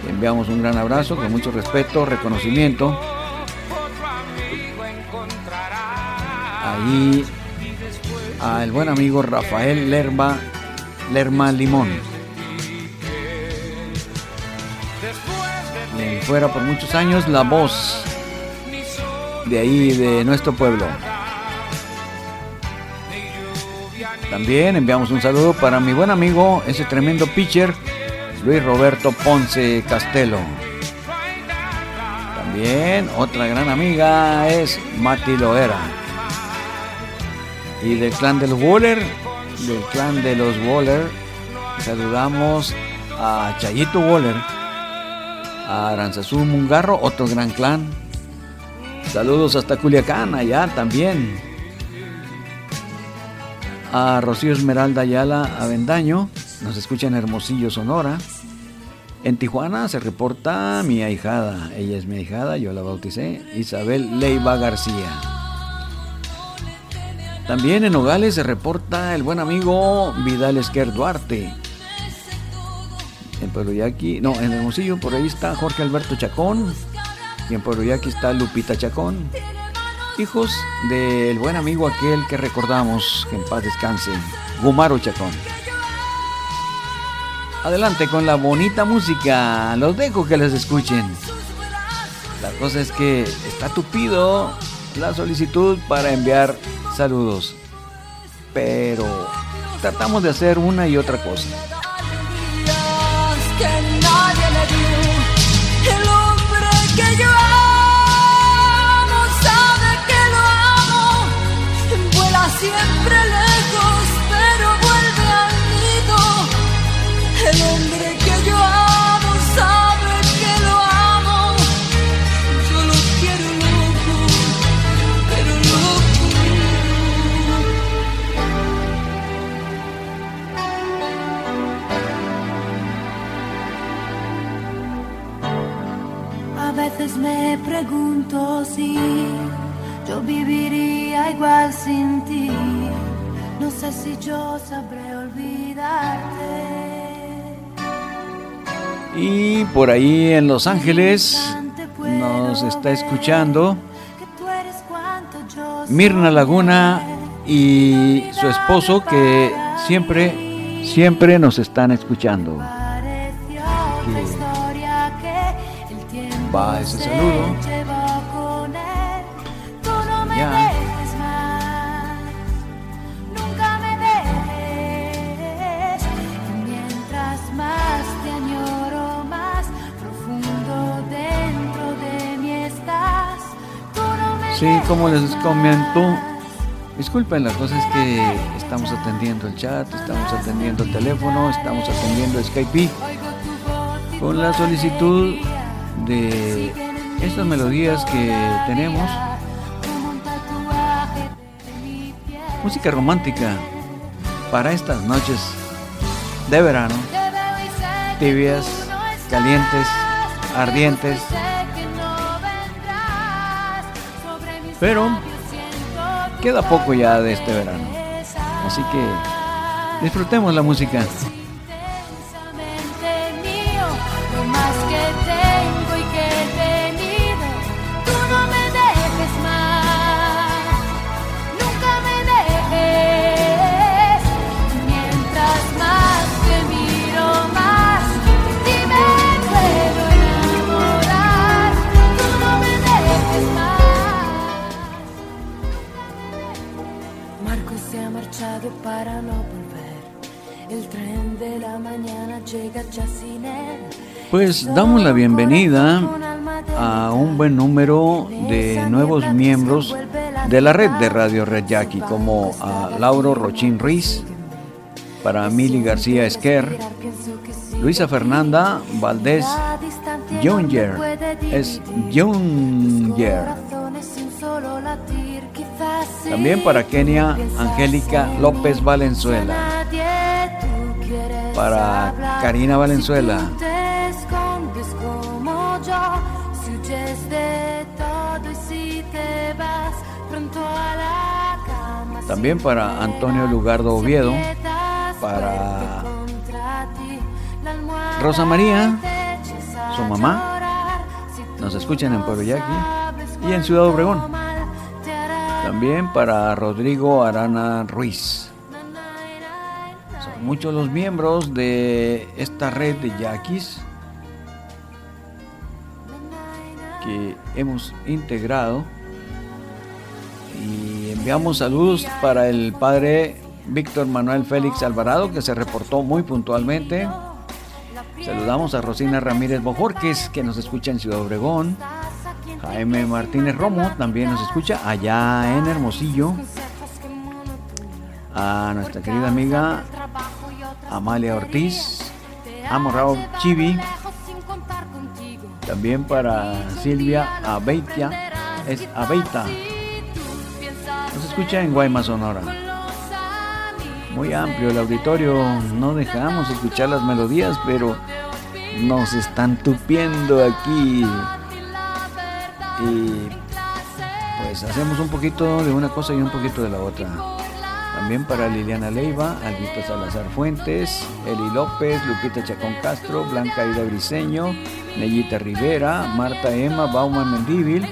enviamos un gran abrazo con mucho respeto, reconocimiento. Ahí al buen amigo Rafael Lerma, Lerma Limón. Y fuera por muchos años la voz de ahí, de nuestro pueblo. También enviamos un saludo para mi buen amigo, ese tremendo pitcher, Luis Roberto Ponce Castelo. También otra gran amiga es Mati Loera. Y del clan de los Waller, del clan de los Waller, saludamos a Chayito Waller, a Aranzazú Mungarro, otro gran clan. Saludos hasta Culiacán, allá también. A Rocío Esmeralda Ayala Avendaño, nos escucha en Hermosillo, Sonora. En Tijuana se reporta mi ahijada, ella es mi ahijada, yo la bauticé, Isabel Leiva García. También en Nogales se reporta el buen amigo Vidal Esquer Duarte. En Pueblo Yaqui, no, en Hermosillo, por ahí está Jorge Alberto Chacón. Y en Pueblo Yaqui está Lupita Chacón. Hijos del buen amigo aquel que recordamos, que en paz descanse, Gumaro Chacón. Adelante con la bonita música, los dejo que les escuchen. La cosa es que está tupido la solicitud para enviar saludos. Pero tratamos de hacer una y otra cosa. Veces me pregunto si yo viviría igual sin ti. No sé si yo sabré olvidarte. Y por ahí en Los Ángeles nos está escuchando Mirna Laguna y su esposo que siempre, siempre nos están escuchando. Estás. Tú no me Sí, como les comento, disculpen, la cosa es que estamos atendiendo el chat, estamos atendiendo el teléfono, estamos atendiendo Skype con la solicitud de estas melodías que tenemos. Música romántica para estas noches de verano, tibias, calientes, ardientes. Pero queda poco ya de este verano. Así que disfrutemos la música. Pues damos la bienvenida a un buen número de nuevos miembros de la red de Radio Red Jackie, como a Lauro Rochín Ruiz, para Mili García Esquer, Luisa Fernanda Valdés Junger, es Junger. También para Kenia Angélica López Valenzuela, para Karina Valenzuela, también para Antonio Lugardo Oviedo, para Rosa María, su mamá. Nos escuchan en Pueblo Yaqui y en Ciudad Obregón. También para Rodrigo Arana Ruiz. Son muchos los miembros de esta red de yaquis que hemos integrado y enviamos saludos para el padre Víctor Manuel Félix Alvarado que se reportó muy puntualmente. Saludamos a Rosina Ramírez Bojorques que nos escucha en Ciudad Obregón. Jaime Martínez Romo también nos escucha allá en Hermosillo. A nuestra querida amiga Amalia Ortiz. A Morrao Chivi. También para Silvia Abeitia. Es Abeita. Escucha en Guaymas, Sonora. Muy amplio el auditorio. No dejamos escuchar las melodías, pero nos están tupiendo aquí. Y pues hacemos un poquito de una cosa y un poquito de la otra. También para Liliana Leiva, Albita Salazar Fuentes, Eli López, Lupita Chacón Castro, Blanca Ida Briseño, Neyita Rivera, Marta Emma, Bauman Mendíbil,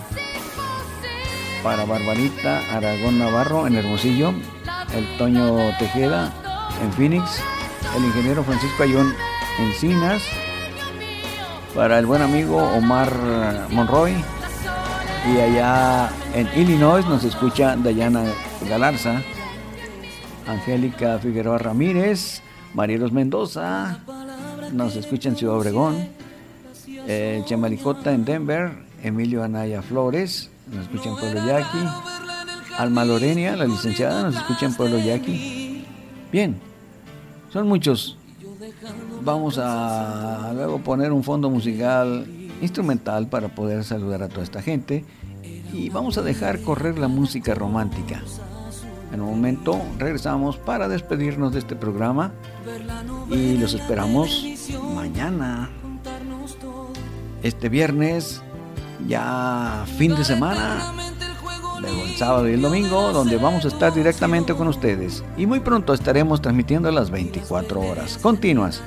para Barbarita Aragón Navarro en Hermosillo, el Toño Tejeda en Phoenix, el ingeniero Francisco Ayón Encinas, para el buen amigo Omar Monroy, y allá en Illinois nos escucha Dayana Galarza, Angélica Figueroa Ramírez, Marielos Mendoza, nos escucha en Ciudad Obregón, eh, Chemalicota en Denver, Emilio Anaya Flores, nos escucha en Pueblo Yaqui, Alma Lorenia, la licenciada, nos escucha en Pueblo Yaqui. Bien, son muchos. Vamos a luego poner un fondo musical instrumental para poder saludar a toda esta gente y vamos a dejar correr la música romántica. En un momento regresamos para despedirnos de este programa y los esperamos mañana. Este viernes, ya fin de semana, el sábado y el domingo, donde vamos a estar directamente con ustedes. Y muy pronto estaremos transmitiendo las 24 horas continuas.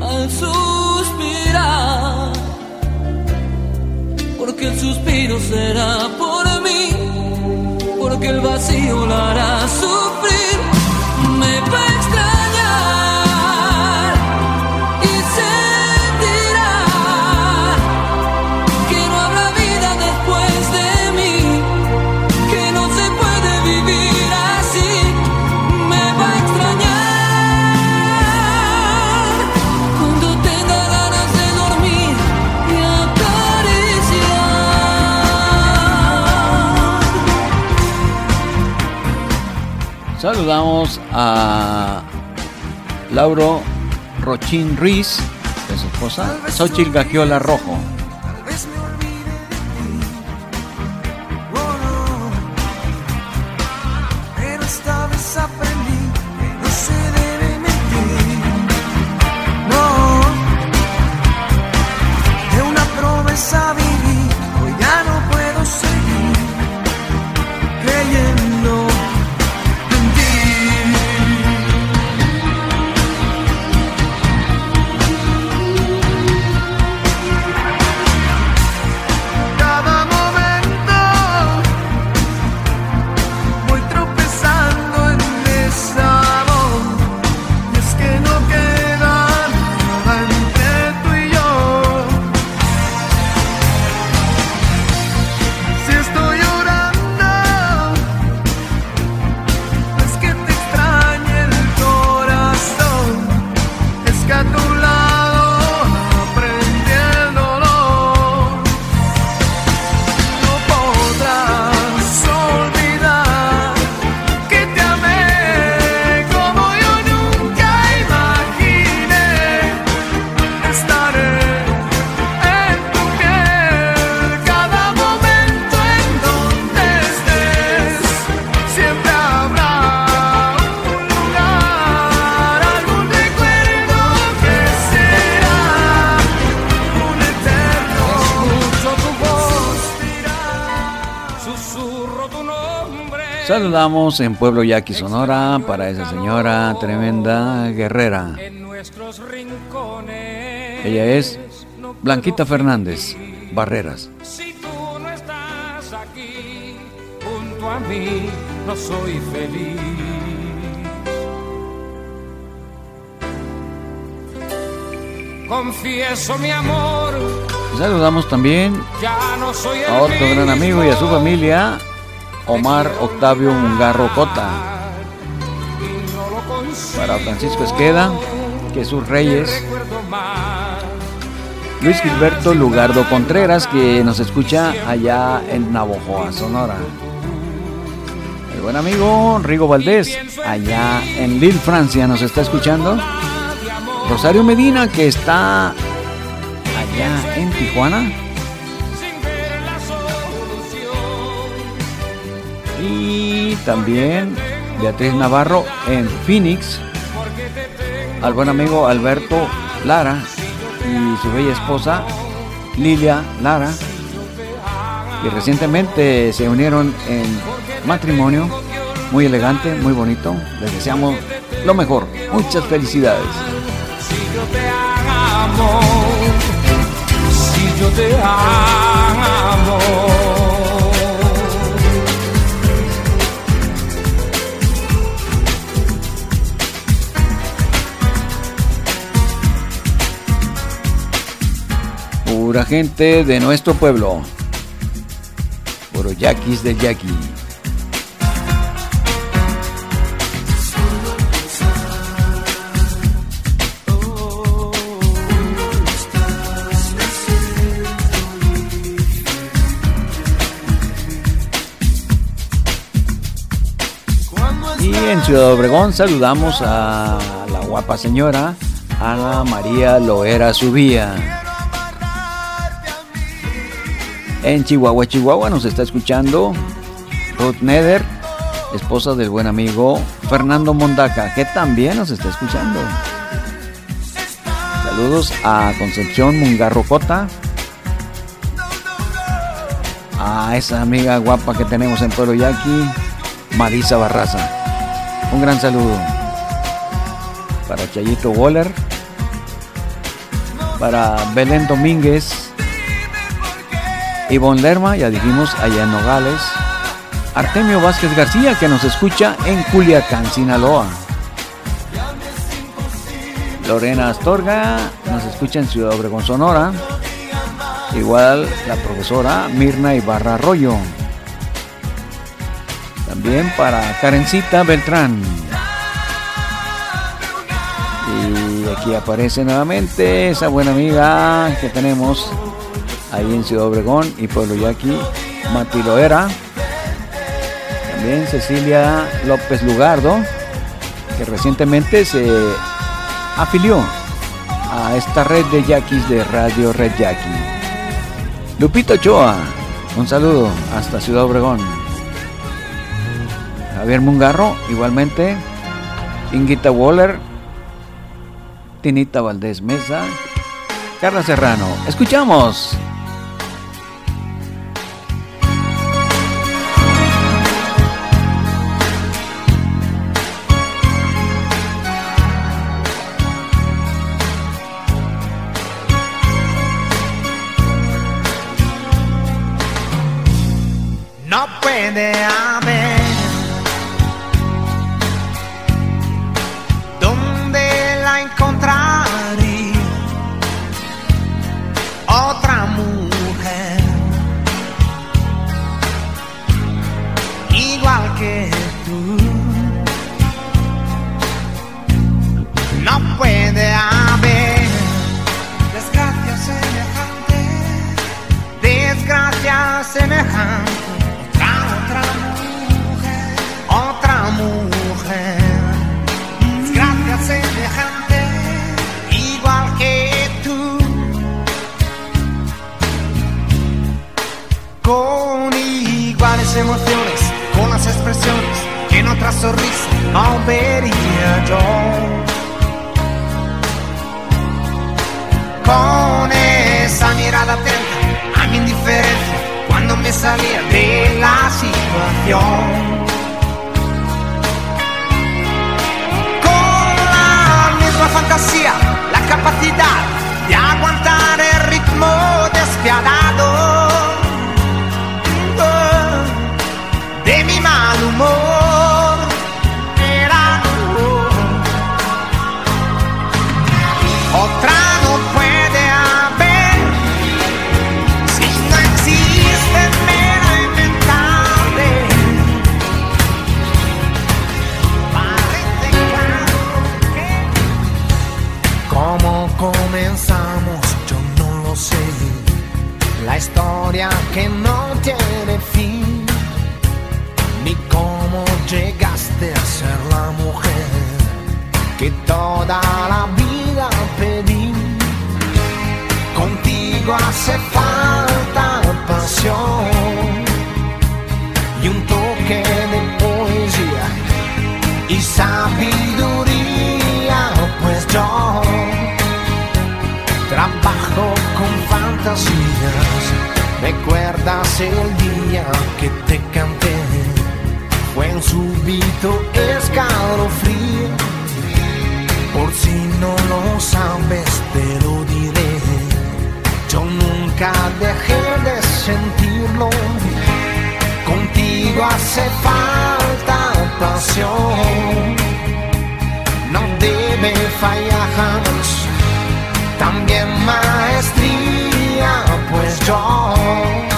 Al suspirar. Porque el suspiro será por mí, porque el vacío la hará sufrir. Saludamos a Lauro Rochín Ruiz, de su esposa, Xochitl Gagiola Rojo. Saludamos en Pueblo Yaqui, Sonora, para esa señora tremenda guerrera. Ella es Blanquita Fernández, Barreras. Si tú no estás aquí junto a mí, no soy feliz. Confieso mi amor, Saludamos también ya no soy el a otro gran amigo y a su familia, Omar Octavio Mungarro Cota. Para Francisco Esqueda, Jesús Reyes. Luis Gilberto Lugardo Contreras, que nos escucha allá en Navojoa, Sonora. El buen amigo Rigo Valdés, allá en Lille, Francia, nos está escuchando. Rosario Medina, que está allá en Tijuana. Y también Beatriz Navarro en Phoenix. Al buen amigo Alberto Lara y su bella esposa Lilia Lara. Y recientemente se unieron en matrimonio. Muy elegante, muy bonito. Les deseamos lo mejor. Muchas felicidades. Si yo te amo, si yo te amo. Pura gente de nuestro pueblo. Puro yaquis del yaqui. Y en Ciudad Obregón saludamos a la guapa señora Ana María Loera Subía. En Chihuahua, Chihuahua nos está escuchando Ruth Neder, esposa del buen amigo Fernando Mondaca, que también nos está escuchando. Saludos a Concepción Mungarro Cota, a esa amiga guapa que tenemos en Pueblo Yaqui, Marisa Barraza. Un gran saludo para Chayito Waller, para Belén Domínguez, Ivonne Lerma, ya dijimos, allá en Nogales, Artemio Vázquez García, que nos escucha en Culiacán, Sinaloa. Lorena Astorga nos escucha en Ciudad Obregón, Sonora. Igual la profesora Mirna Ibarra Arroyo. También para Karencita Beltrán. Y aquí aparece nuevamente esa buena amiga que tenemos ahí en Ciudad Obregón y Pueblo Yaqui, Mati Loera. También Cecilia López Lugardo, que recientemente se afilió a esta red de yaquis de Radio Red Yaqui. Lupito Ochoa, un saludo hasta Ciudad Obregón. Javier Mungarro, igualmente. Inguita Waller, Tinita Valdés Mesa, Carla Serrano. Escuchamos. No puede nunca dejé de sentirlo. Contigo hace falta pasión. No debe fallar. También maestría, pues yo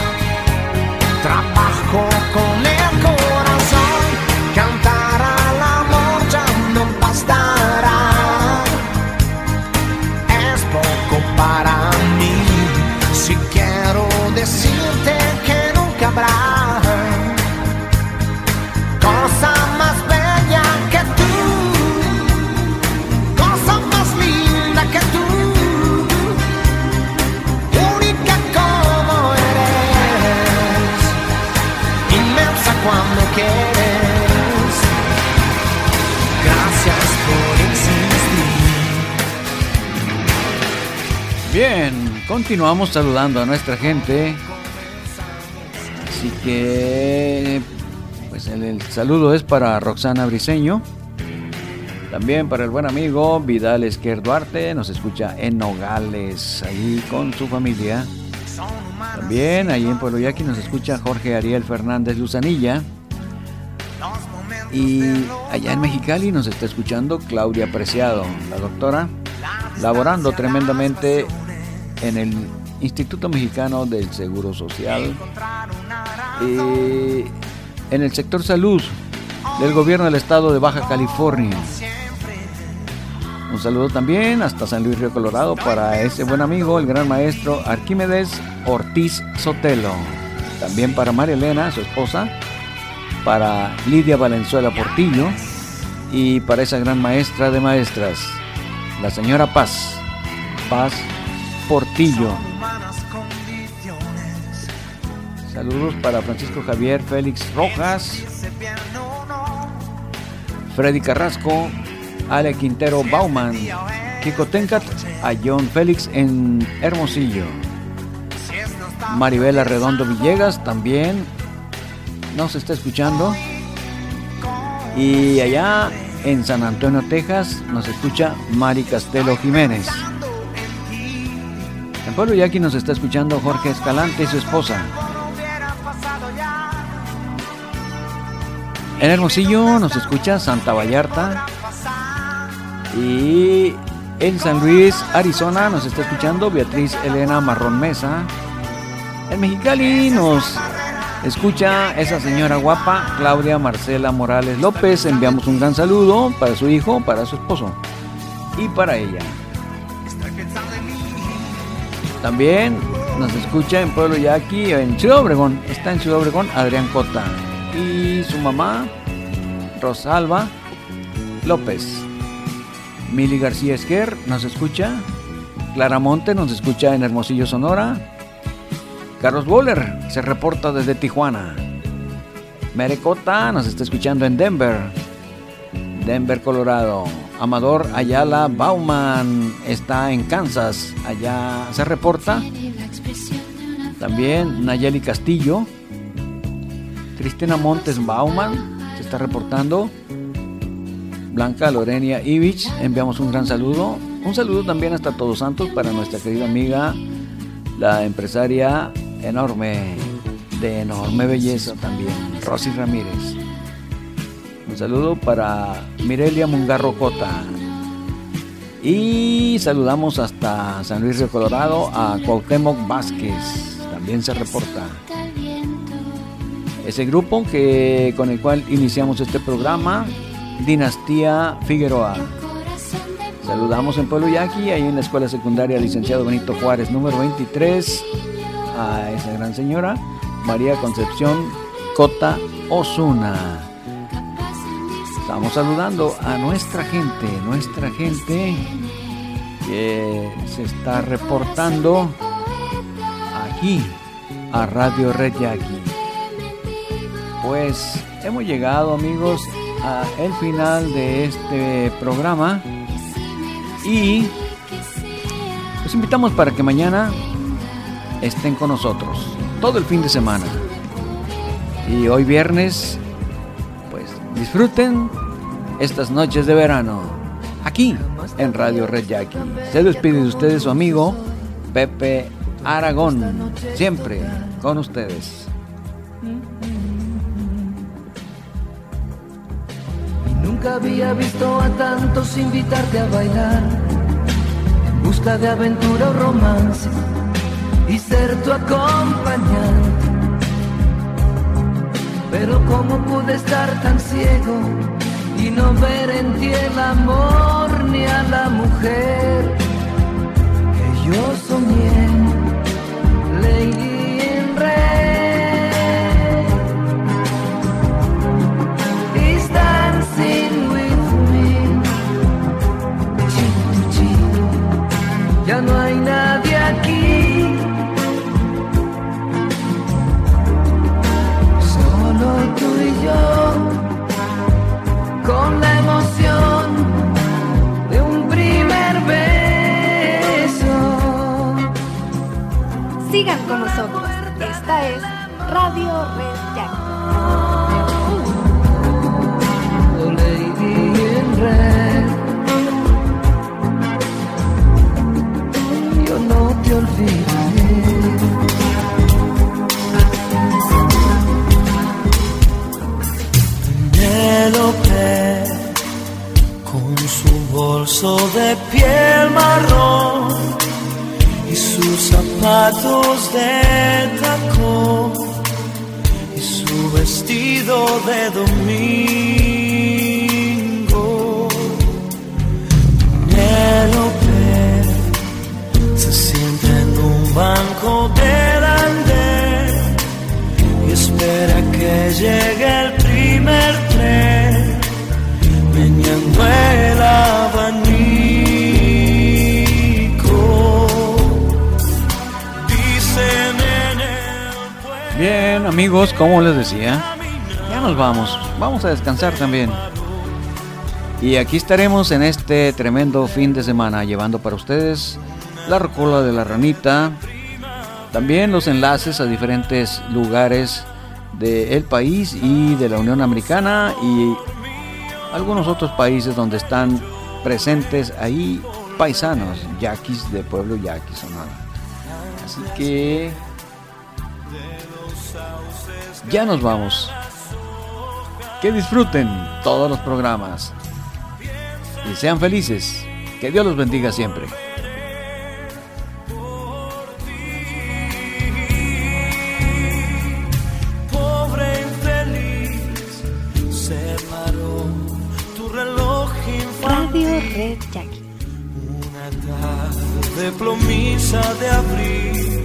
Bien, continuamos saludando a nuestra gente. Así que, pues el, saludo es para Roxana Briseño. También para el buen amigo Vidal Esquer Duarte, nos escucha en Nogales, ahí con su familia. También ahí en Pueblo Yaqui nos escucha Jorge Ariel Fernández Luzanilla. Y allá en Mexicali nos está escuchando Claudia Preciado, la doctora, laborando tremendamente en el Instituto Mexicano del Seguro Social, eh, en el sector salud del gobierno del estado de Baja California. Un saludo también hasta San Luis Río Colorado para ese buen amigo, el gran maestro Arquímedes Ortiz Sotelo. También para María Elena, su esposa, para Lidia Valenzuela Portillo y para esa gran maestra de maestras, la señora Paz, Paz Portillo. Saludos para Francisco Javier Félix Rojas, Freddy Carrasco, Ale Quintero Bauman, Kiko Tencat, a John Félix en Hermosillo. Maribela Redondo Villegas también nos está escuchando. Y allá en San Antonio, Texas, nos escucha Mari Castelo Jiménez. En Pueblo Yaqui nos está escuchando Jorge Escalante y su esposa. En Hermosillo nos escucha Santa Vallarta. Y en San Luis, Arizona, nos está escuchando Beatriz Elena Marrón Mesa. En Mexicali nos escucha esa señora guapa, Claudia Marcela Morales López. Enviamos un gran saludo para su hijo, para su esposo y para ella. También nos escucha en Pueblo Yaqui, en Ciudad Obregón. Está en Ciudad Obregón Adrián Cota y su mamá, Rosalba López. Mili García Esquer nos escucha. Clara Monte nos escucha en Hermosillo, Sonora. Carlos Boller se reporta desde Tijuana. Merecota nos está escuchando en Denver. Denver, Colorado. Amador Ayala Bauman está en Kansas. Allá se reporta. También Nayeli Castillo. Cristina Montes Bauman se está reportando. Blanca Lorenia Ivich, enviamos un gran saludo. Un saludo también hasta Todos Santos para nuestra querida amiga, la empresaria enorme, de enorme belleza también, Rosy Ramírez. Saludo para Mirelia Mungarro Cota. Y saludamos hasta San Luis de Colorado a Cuauhtémoc Vázquez, también se reporta. Ese grupo que, con el cual iniciamos este programa, Dinastía Figueroa. Saludamos en Pueblo Yaqui, ahí en la Escuela Secundaria Licenciado Benito Juárez, número 23, a esa gran señora, María Concepción Cota Osuna. Estamos saludando a nuestra gente, nuestra gente que se está reportando aquí a Radio Red Yaqui. Pues hemos llegado amigos a el final de este programa y los invitamos para que mañana estén con nosotros todo el fin de semana. Y hoy viernes, pues disfruten estas noches de verano aquí en Radio Red Jackie. Se despide de ustedes su amigo Pepe Aragón, siempre con ustedes. Nunca había visto a tantos invitarte a bailar busca de aventura o romance y ser tu acompañante. Pero cómo pude estar tan ciego y no ver en ti el amor ni a la mujer que yo soñé, Lady en Red. Is dancing with me. Ya no hay nadie aquí. Con la emoción de un primer beso. Sigan con nosotros. Esta es Radio Red Jackie. De piel marrón y sus zapatos de tacón y su vestido de domingo. Penélope se sienta en un banco del andén y espera que llegue el amigos, como les decía, ya nos vamos, vamos a descansar también. Y aquí estaremos en este tremendo fin de semana llevando para ustedes la rocola de la ranita, también los enlaces a diferentes lugares del país y de la Unión Americana y algunos otros países donde están presentes ahí paisanos, yaquis de pueblo yaqui Sonora. Así que ya nos vamos. Que disfruten todos los programas y sean felices. Que Dios los bendiga siempre. pobre infeliz se paró tu reloj Radio. Red Jackie. Una tarde plomiza de abril,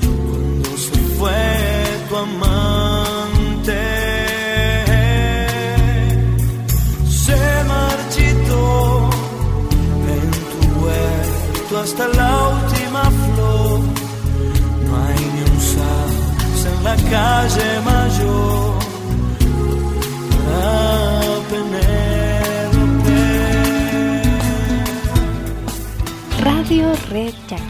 cuando se fue tu amante, hasta la última flor. No hay ni un sauce en la calle mayor. Penélope. Radio Red Jackie.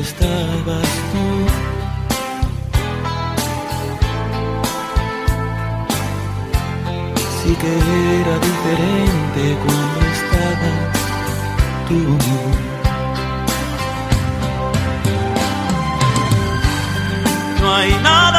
estabas tú. Sí que era diferente cuando estabas tú. No hay nada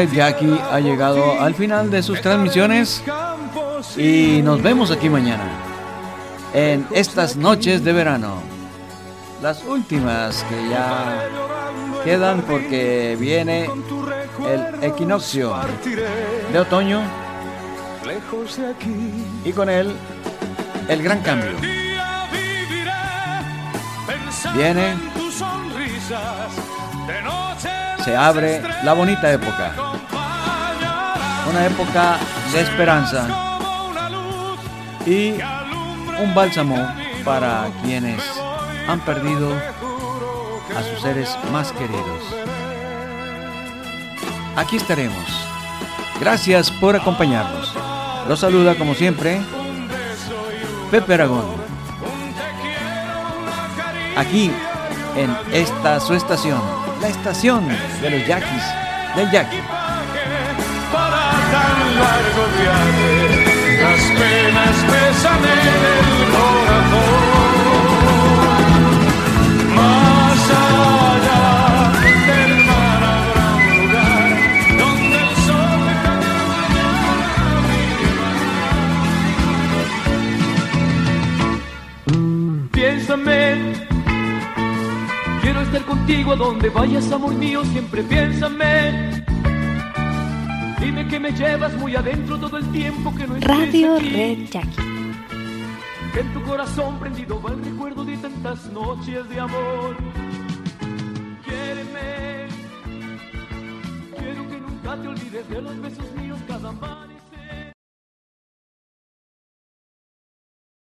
Red Jackie ha llegado al final de sus transmisiones y nos vemos aquí mañana en estas noches de verano. Las últimas que ya quedan porque viene el equinoccio de otoño y con él el gran cambio. Viene, se abre la bonita época, una época de esperanza y un bálsamo para quienes han perdido a sus seres más queridos. Aquí estaremos. Gracias por acompañarnos. Los saluda como siempre Pepe Aragón. Aquí en esta su estación, la estación de los yaquis del yaqui. para tan largo viaje, las penas pesan el corazón. Más allá del mar lugar donde el sol Piénsame, quiero estar contigo a donde vayas, amor mío, siempre piénsame. Dime que me llevas muy adentro todo el tiempo que no Radio aquí. Red Jackie. Que en tu corazón prendido va el recuerdo de tantas noches de amor. Quiéreme, quiero que nunca te olvides de los besos míos cada mañana.